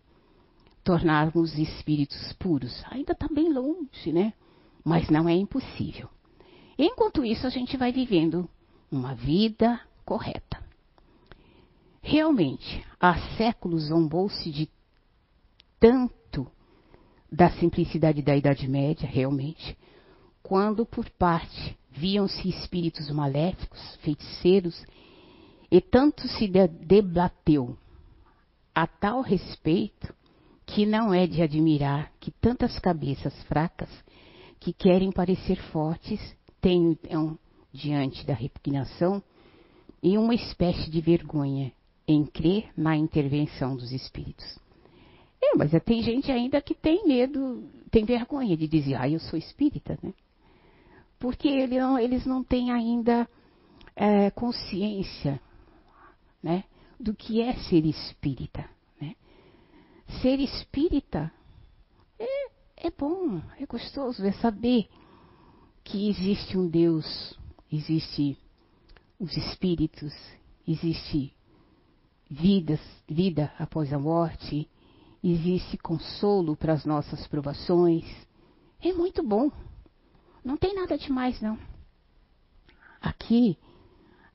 S1: tornarmos espíritos puros. Ainda está bem longe, né? Mas não é impossível. Enquanto isso, a gente vai vivendo uma vida correta. Realmente, há séculos zombou-se de tanto da simplicidade da Idade Média, realmente, quando por parte viam-se espíritos maléficos, feiticeiros, e tanto se debateu a tal respeito que não é de admirar que tantas cabeças fracas, que querem parecer fortes, tenham diante da repugnação e uma espécie de vergonha em crer na intervenção dos espíritos. É, mas tem gente ainda que tem medo, tem vergonha de dizer, ah, eu sou espírita, né? Porque ele não, eles não têm ainda é, consciência, né? Do que é ser espírita ser espírita é, é bom, é gostoso, é saber que existe um Deus, existe os espíritos, existe vidas, vida após a morte, existe consolo para as nossas provações. É muito bom. Não tem nada demais, não. aqui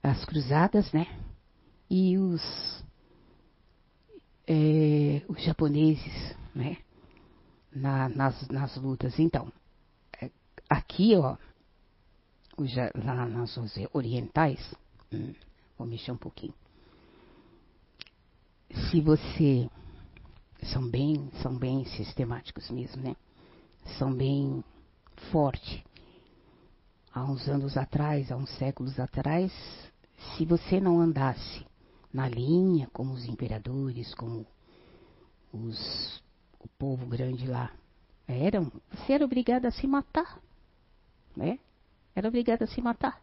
S1: as cruzadas, né? E os, é, os japoneses, né? Na, nas, nas lutas. Então, é, aqui, ó, os, lá nas orientais, hum, vou mexer um pouquinho. Se você são bem, são bem sistemáticos mesmo, né? São bem fortes. Há uns anos atrás, há uns séculos atrás, se você não andasse na linha como os imperadores, como os, o povo grande lá eram, você era obrigado a se matar, né? Era obrigado a se matar.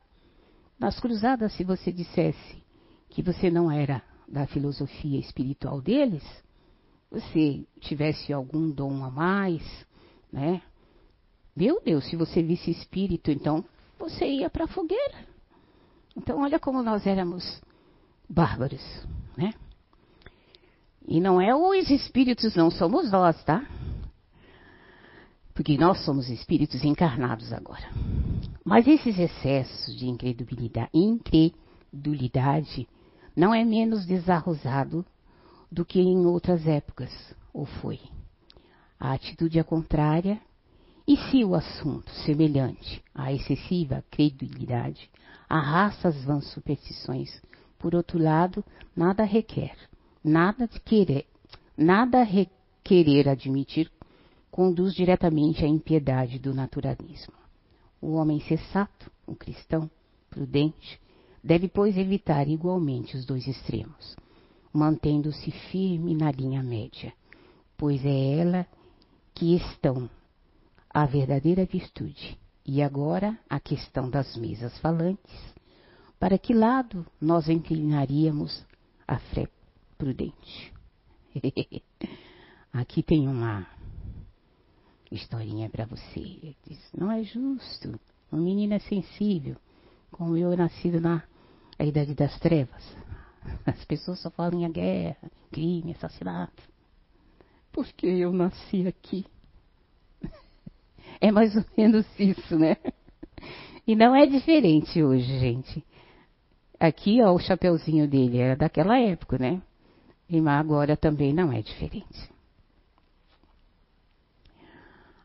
S1: Nas cruzadas, se você dissesse que você não era da filosofia espiritual deles, você tivesse algum dom a mais, né? Meu Deus, se você visse espírito, então você ia para a fogueira. Então, olha como nós éramos bárbaros, né? E não é os espíritos, não somos nós, tá? Porque nós somos espíritos encarnados agora. Mas esses excessos de incredulidade, incredulidade não é menos desarrosado do que em outras épocas, ou foi. A atitude é contrária, e se o assunto semelhante à excessiva credulidade arrasta as vãs superstições, por outro lado, nada requer, nada querer, nada requerer admitir conduz diretamente à impiedade do naturalismo. O homem sensato, o cristão, prudente, deve, pois, evitar igualmente os dois extremos mantendo-se firme na linha média, pois é ela que estão a verdadeira virtude. E agora a questão das mesas falantes. Para que lado nós inclinaríamos a fé prudente? Aqui tem uma historinha para você. Diz, não é justo. Um menino é sensível, como eu nascido na idade das trevas. As pessoas só falam em guerra, crime, assassinato. Porque eu nasci aqui. É mais ou menos isso, né? E não é diferente hoje, gente. Aqui, ó, o chapeuzinho dele era daquela época, né? E agora também não é diferente.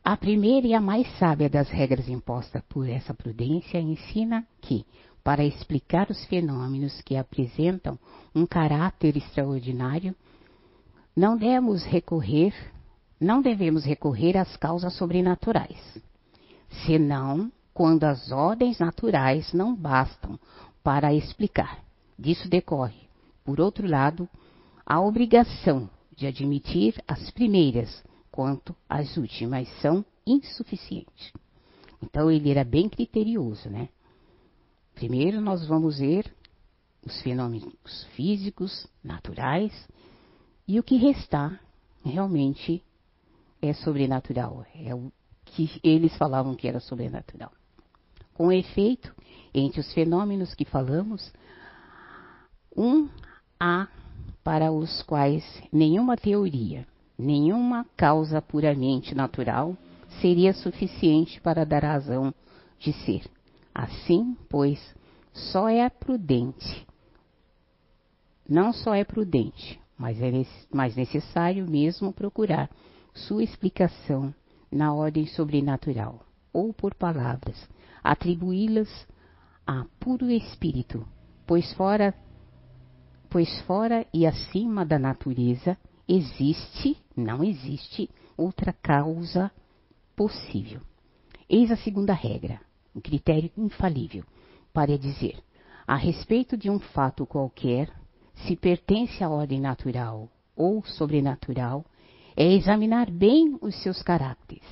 S1: A primeira e a mais sábia das regras impostas por essa prudência ensina que para explicar os fenômenos que apresentam um caráter extraordinário, não devemos recorrer, não devemos recorrer às causas sobrenaturais, senão quando as ordens naturais não bastam para explicar. Disso decorre, por outro lado, a obrigação de admitir as primeiras, quanto as últimas são insuficientes. Então ele era bem criterioso, né? Primeiro nós vamos ver os fenômenos físicos, naturais, e o que restar realmente é sobrenatural, é o que eles falavam que era sobrenatural. Com efeito, entre os fenômenos que falamos, um há para os quais nenhuma teoria, nenhuma causa puramente natural seria suficiente para dar razão de ser. Assim, pois, só é prudente, não só é prudente, mas é mais necessário mesmo procurar sua explicação na ordem sobrenatural, ou por palavras, atribuí-las a puro espírito, pois fora, pois fora e acima da natureza existe, não existe outra causa possível. Eis a segunda regra um critério infalível para dizer a respeito de um fato qualquer, se pertence à ordem natural ou sobrenatural, é examinar bem os seus caracteres,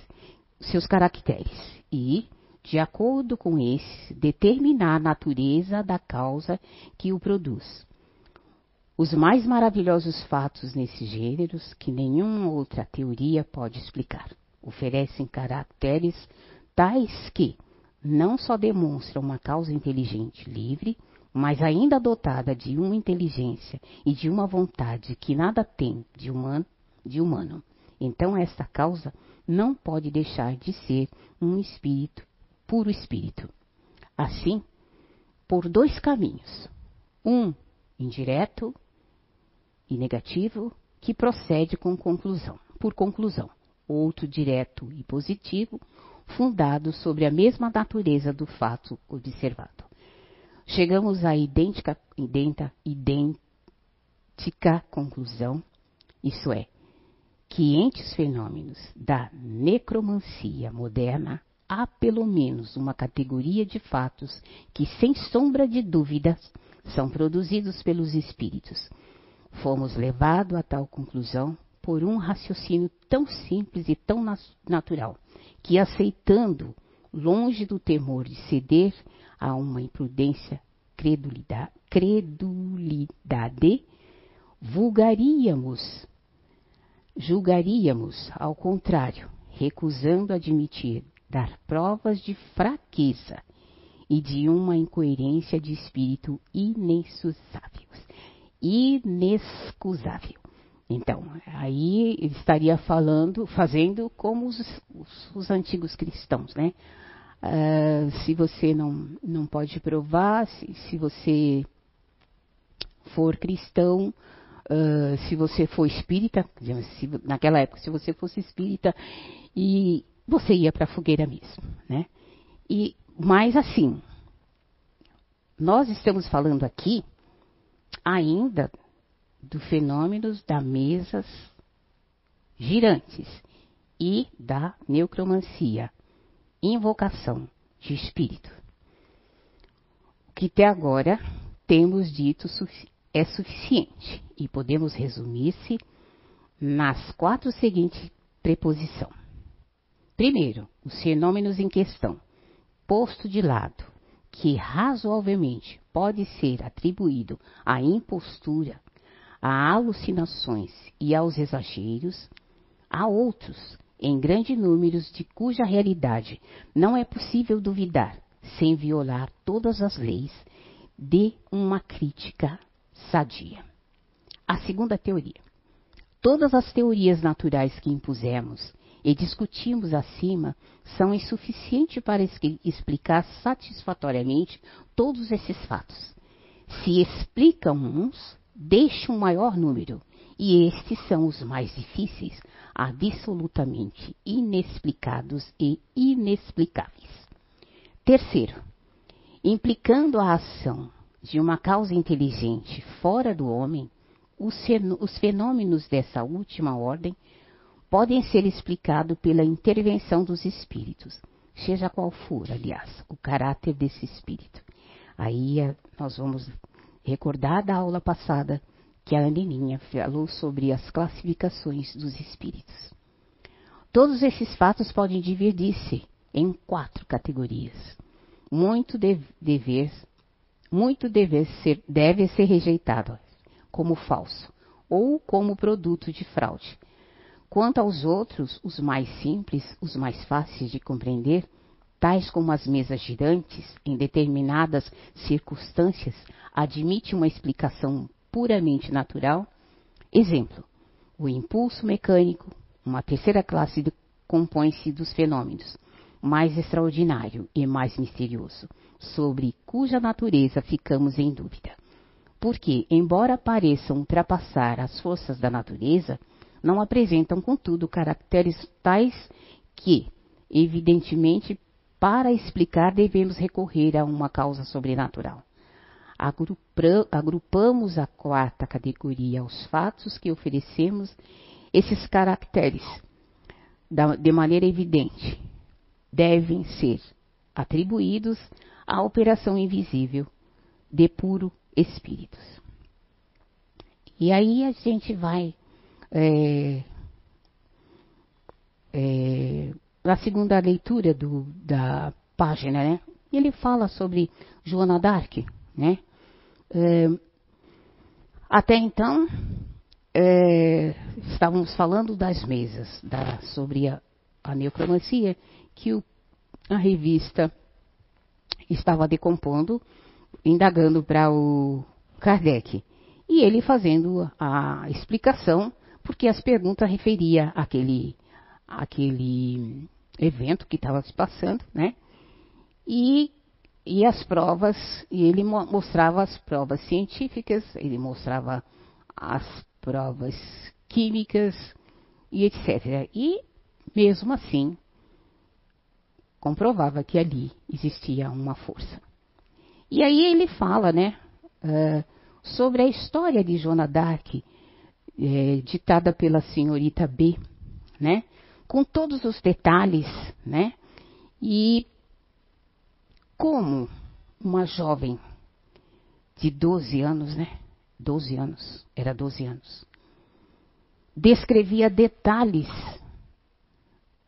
S1: os seus caracteres e, de acordo com esse, determinar a natureza da causa que o produz. Os mais maravilhosos fatos nesses gêneros, que nenhuma outra teoria pode explicar, oferecem caracteres tais que, não só demonstra uma causa inteligente livre, mas ainda dotada de uma inteligência e de uma vontade que nada tem de humano, de humano. Então esta causa não pode deixar de ser um espírito, puro espírito. Assim, por dois caminhos. Um indireto e negativo, que procede com conclusão, por conclusão. Outro direto e positivo, fundado sobre a mesma natureza do fato observado. Chegamos à idêntica, idêntica, conclusão, isso é, que entre os fenômenos da necromancia moderna há pelo menos uma categoria de fatos que, sem sombra de dúvidas, são produzidos pelos espíritos. Fomos levados a tal conclusão por um raciocínio tão simples e tão natural, que aceitando, longe do temor de ceder a uma imprudência credulidade, credulidade vulgaríamos, julgaríamos, ao contrário, recusando admitir, dar provas de fraqueza e de uma incoerência de espírito inexcusável. Inexcusável. Então, aí estaria falando, fazendo como os, os, os antigos cristãos, né? Uh, se você não, não pode provar, se, se você for cristão, uh, se você for espírita, se, naquela época, se você fosse espírita, e você ia para a fogueira mesmo, né? E mais assim, nós estamos falando aqui ainda do fenômeno da mesas girantes e da necromancia invocação de espírito. O que até agora temos dito é suficiente e podemos resumir-se nas quatro seguintes preposições. Primeiro, os fenômenos em questão, posto de lado, que razoavelmente pode ser atribuído à impostura, a alucinações e aos exageros, há outros em grande número de cuja realidade não é possível duvidar, sem violar todas as leis de uma crítica sadia. A segunda teoria. Todas as teorias naturais que impusemos e discutimos acima são insuficientes para explicar satisfatoriamente todos esses fatos. Se explicam uns, deixam um maior número, e estes são os mais difíceis, absolutamente inexplicados e inexplicáveis. Terceiro, implicando a ação de uma causa inteligente fora do homem, os fenômenos dessa última ordem podem ser explicados pela intervenção dos espíritos, seja qual for, aliás, o caráter desse espírito. Aí eh, nós vamos recordar da aula passada que a Aneninha falou sobre as classificações dos espíritos. Todos esses fatos podem dividir-se em quatro categorias. Muito dever, muito ser, deve ser rejeitado como falso ou como produto de fraude. Quanto aos outros, os mais simples, os mais fáceis de compreender, tais como as mesas girantes, em determinadas circunstâncias, admite uma explicação puramente natural. Exemplo: o impulso mecânico, uma terceira classe, compõe-se dos fenômenos mais extraordinário e mais misterioso, sobre cuja natureza ficamos em dúvida. Porque, embora pareçam ultrapassar as forças da natureza, não apresentam, contudo, caracteres tais que, evidentemente, para explicar devemos recorrer a uma causa sobrenatural agrupamos a quarta categoria aos fatos que oferecemos esses caracteres de maneira evidente devem ser atribuídos à operação invisível de puro espíritos. E aí a gente vai é, é, na segunda leitura do, da página, né? Ele fala sobre Joana d'Arc, né? É, até então, é, estávamos falando das mesas, da, sobre a, a necromancia, que o, a revista estava decompondo, indagando para o Kardec. E ele fazendo a explicação, porque as perguntas referia àquele, àquele evento que estava se passando, né? E e as provas, e ele mostrava as provas científicas, ele mostrava as provas químicas e etc. E mesmo assim, comprovava que ali existia uma força. E aí ele fala, né, uh, sobre a história de Joana d'Arc, é, ditada pela senhorita B, né, com todos os detalhes, né, e como uma jovem de 12 anos, né, 12 anos, era 12 anos, descrevia detalhes,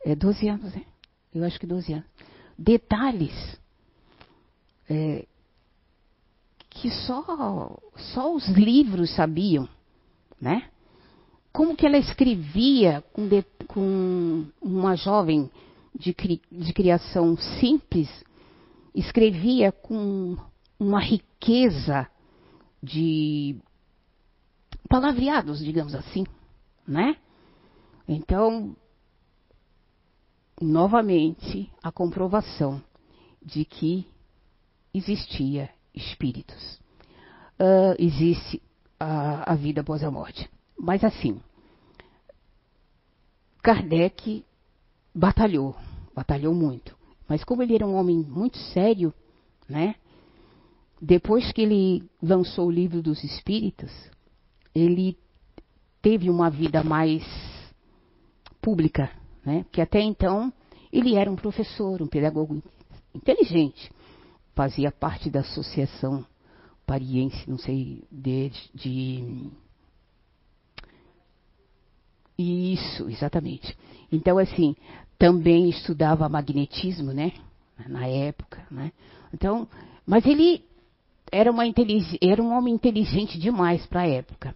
S1: é 12 anos, né, eu acho que 12 anos, detalhes é, que só, só os livros sabiam, né? Como que ela escrevia com, de, com uma jovem de, de criação simples, escrevia com uma riqueza de palavreados, digamos assim, né? Então, novamente, a comprovação de que existia espíritos. Uh, existe a, a vida após a morte. Mas assim, Kardec batalhou, batalhou muito. Mas como ele era um homem muito sério, né? Depois que ele lançou o livro dos Espíritos, ele teve uma vida mais pública, né? Porque até então ele era um professor, um pedagogo inteligente, fazia parte da associação pariense, não sei, de, de isso, exatamente. Então, assim, também estudava magnetismo, né? Na época, né? Então, mas ele era, uma era um homem inteligente demais para a época.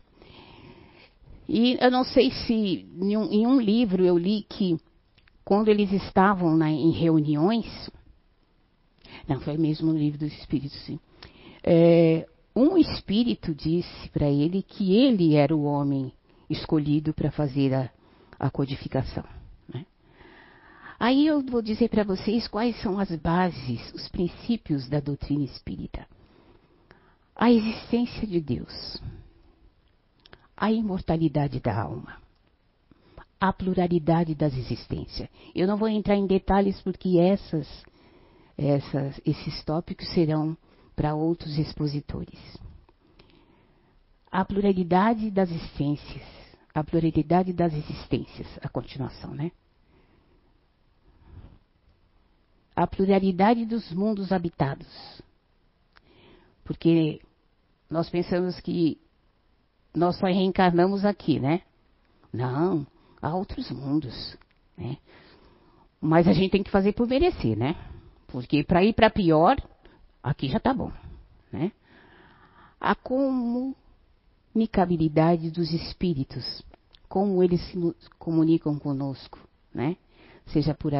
S1: E eu não sei se em um, em um, livro eu li que quando eles estavam na, em reuniões, não, foi mesmo no livro dos Espíritos, sim. É, um espírito disse para ele que ele era o homem escolhido para fazer a, a codificação. Né? Aí eu vou dizer para vocês quais são as bases, os princípios da doutrina espírita. A existência de Deus, a imortalidade da alma, a pluralidade das existências. Eu não vou entrar em detalhes porque essas, essas, esses tópicos serão para outros expositores. A pluralidade das existências, a pluralidade das existências, a continuação, né? A pluralidade dos mundos habitados. Porque nós pensamos que nós só reencarnamos aqui, né? Não, há outros mundos, né? Mas a gente tem que fazer por merecer, né? Porque para ir para pior, aqui já está bom, né? A comunicabilidade dos espíritos, como eles se comunicam conosco, né? Seja por,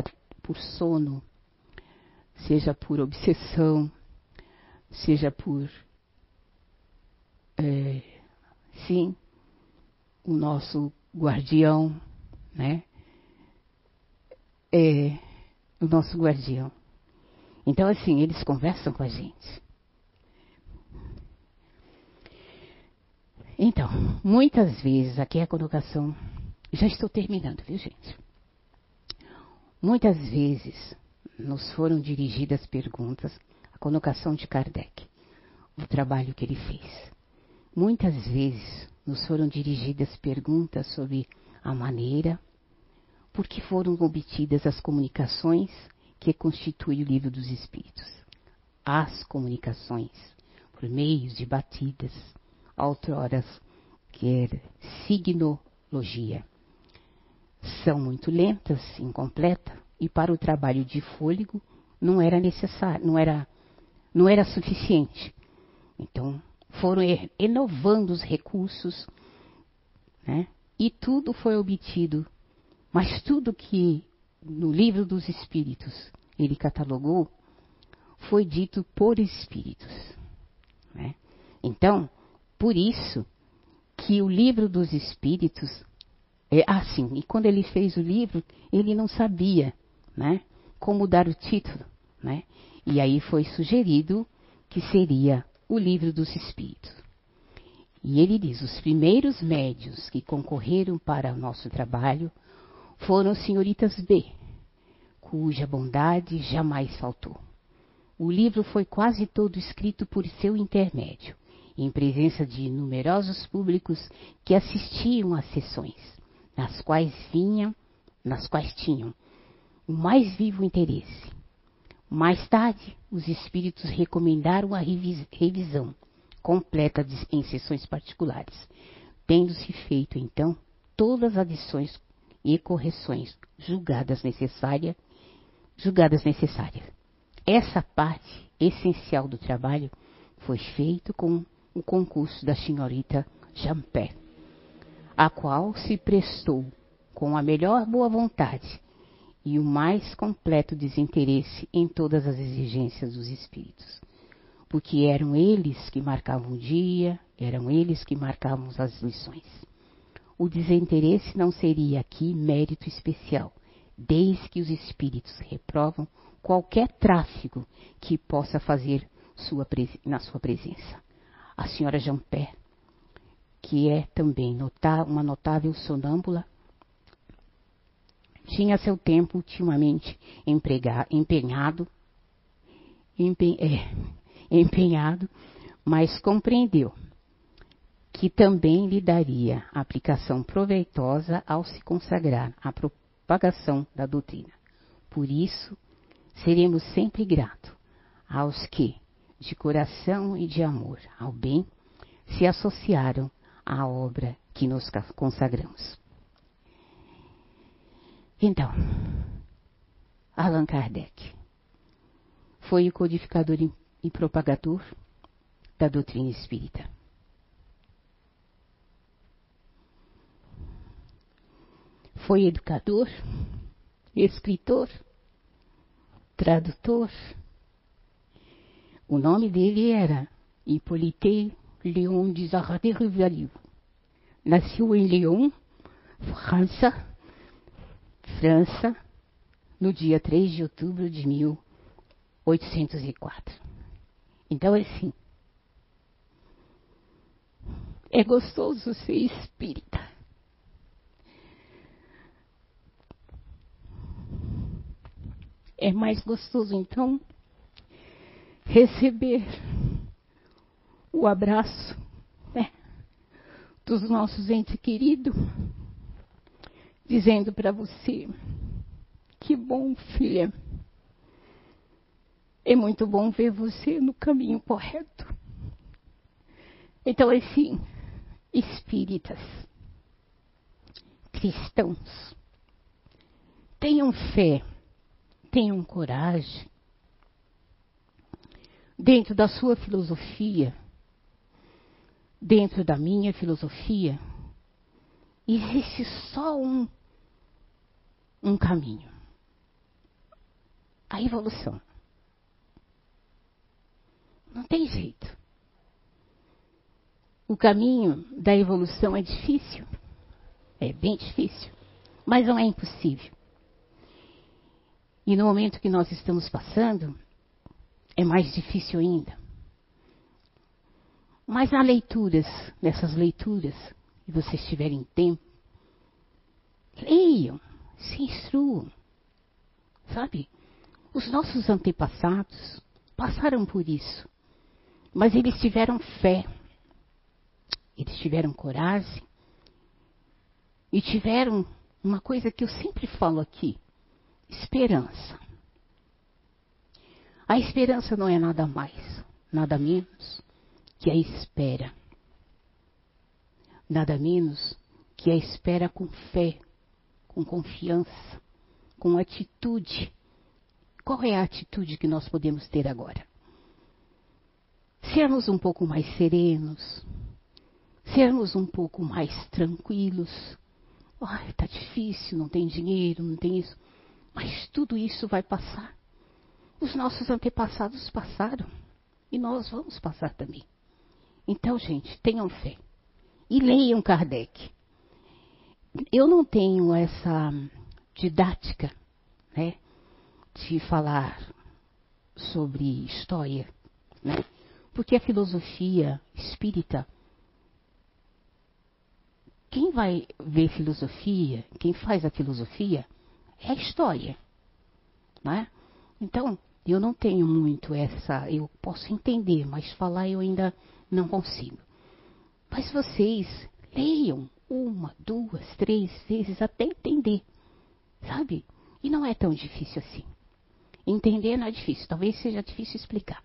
S1: por sono, seja por obsessão, seja por é, sim, o nosso guardião, né? É o nosso guardião. Então, assim, eles conversam com a gente. Então, muitas vezes, aqui é a colocação. Já estou terminando, viu, gente? Muitas vezes nos foram dirigidas perguntas, a colocação de Kardec, o trabalho que ele fez. Muitas vezes nos foram dirigidas perguntas sobre a maneira por que foram obtidas as comunicações que constituem o livro dos Espíritos. As comunicações, por meio de batidas, outroras que era signologia, são muito lentas, incompletas, e para o trabalho de fôlego não era necessário, não era, não era suficiente. Então, foram renovando os recursos, né? E tudo foi obtido. Mas tudo que no livro dos Espíritos ele catalogou foi dito por Espíritos. Né? Então, por isso que o livro dos Espíritos é assim. E quando ele fez o livro, ele não sabia, né, como dar o título, né? E aí foi sugerido que seria o livro dos Espíritos. E ele diz: os primeiros médios que concorreram para o nosso trabalho foram senhoritas B, cuja bondade jamais faltou. O livro foi quase todo escrito por seu intermédio, em presença de numerosos públicos que assistiam às sessões, nas quais vinham, nas quais tinham o mais vivo interesse. Mais tarde, os espíritos recomendaram a revisão completa em sessões particulares, tendo-se feito então todas as adições e correções julgadas necessárias, julgadas necessárias. Essa parte essencial do trabalho foi feito com o concurso da senhorita Jampé, a qual se prestou com a melhor boa vontade e o mais completo desinteresse em todas as exigências dos espíritos. Porque eram eles que marcavam o dia, eram eles que marcavam as lições. O desinteresse não seria aqui mérito especial, desde que os espíritos reprovam qualquer tráfego que possa fazer sua, na sua presença. A senhora Jampé, que é também uma notável sonâmbula, tinha seu tempo ultimamente emprega, empenhado, empen, é, empenhado, mas compreendeu que também lhe daria aplicação proveitosa ao se consagrar à propagação da doutrina. Por isso, seremos sempre gratos aos que, de coração e de amor ao bem, se associaram à obra que nos consagramos. Então, Allan Kardec foi o codificador e propagador da doutrina espírita. Foi educador, escritor, tradutor. O nome dele era Hippolyte Léon de Zahradé-Rivaliou. Nasceu em Lyon, França, França, no dia 3 de outubro de 1804. Então, assim, é gostoso ser espírita. É mais gostoso, então, receber o abraço né, dos nossos entes queridos dizendo para você: Que bom, filha. É muito bom ver você no caminho correto. Então, assim, espíritas, cristãos, tenham fé, tenham coragem. Dentro da sua filosofia, dentro da minha filosofia, existe só um, um caminho: a evolução. Não tem jeito. O caminho da evolução é difícil, é bem difícil, mas não é impossível. E no momento que nós estamos passando, é mais difícil ainda. Mas há leituras, nessas leituras, e vocês tiverem tempo, leiam, se instruam. Sabe? Os nossos antepassados passaram por isso. Mas eles tiveram fé. Eles tiveram coragem. E tiveram uma coisa que eu sempre falo aqui: esperança. A esperança não é nada mais, nada menos que a espera nada menos que a espera com fé, com confiança, com atitude. Qual é a atitude que nós podemos ter agora? Sermos um pouco mais serenos, sermos um pouco mais tranquilos. Ai, tá difícil, não tem dinheiro, não tem isso. Mas tudo isso vai passar. Os nossos antepassados passaram e nós vamos passar também. Então, gente, tenham fé e leiam Kardec. Eu não tenho essa didática, né, de falar sobre história, né? Porque a filosofia espírita, quem vai ver filosofia, quem faz a filosofia, é a história, né? Então, eu não tenho muito essa, eu posso entender, mas falar eu ainda não consigo. Mas vocês leiam uma, duas, três vezes até entender, sabe? E não é tão difícil assim. Entender não é difícil, talvez seja difícil explicar.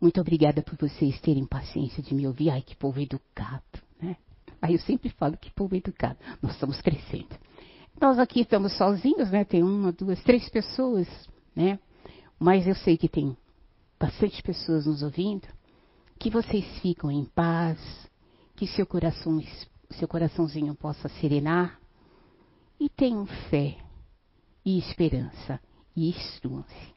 S1: Muito obrigada por vocês terem paciência de me ouvir. Ai, que povo educado, né? Aí eu sempre falo que povo educado. Nós estamos crescendo. Nós aqui estamos sozinhos, né? Tem uma, duas, três pessoas, né? Mas eu sei que tem bastante pessoas nos ouvindo. Que vocês ficam em paz, que seu coração, seu coraçãozinho possa serenar e tenham fé e esperança e instruam-se.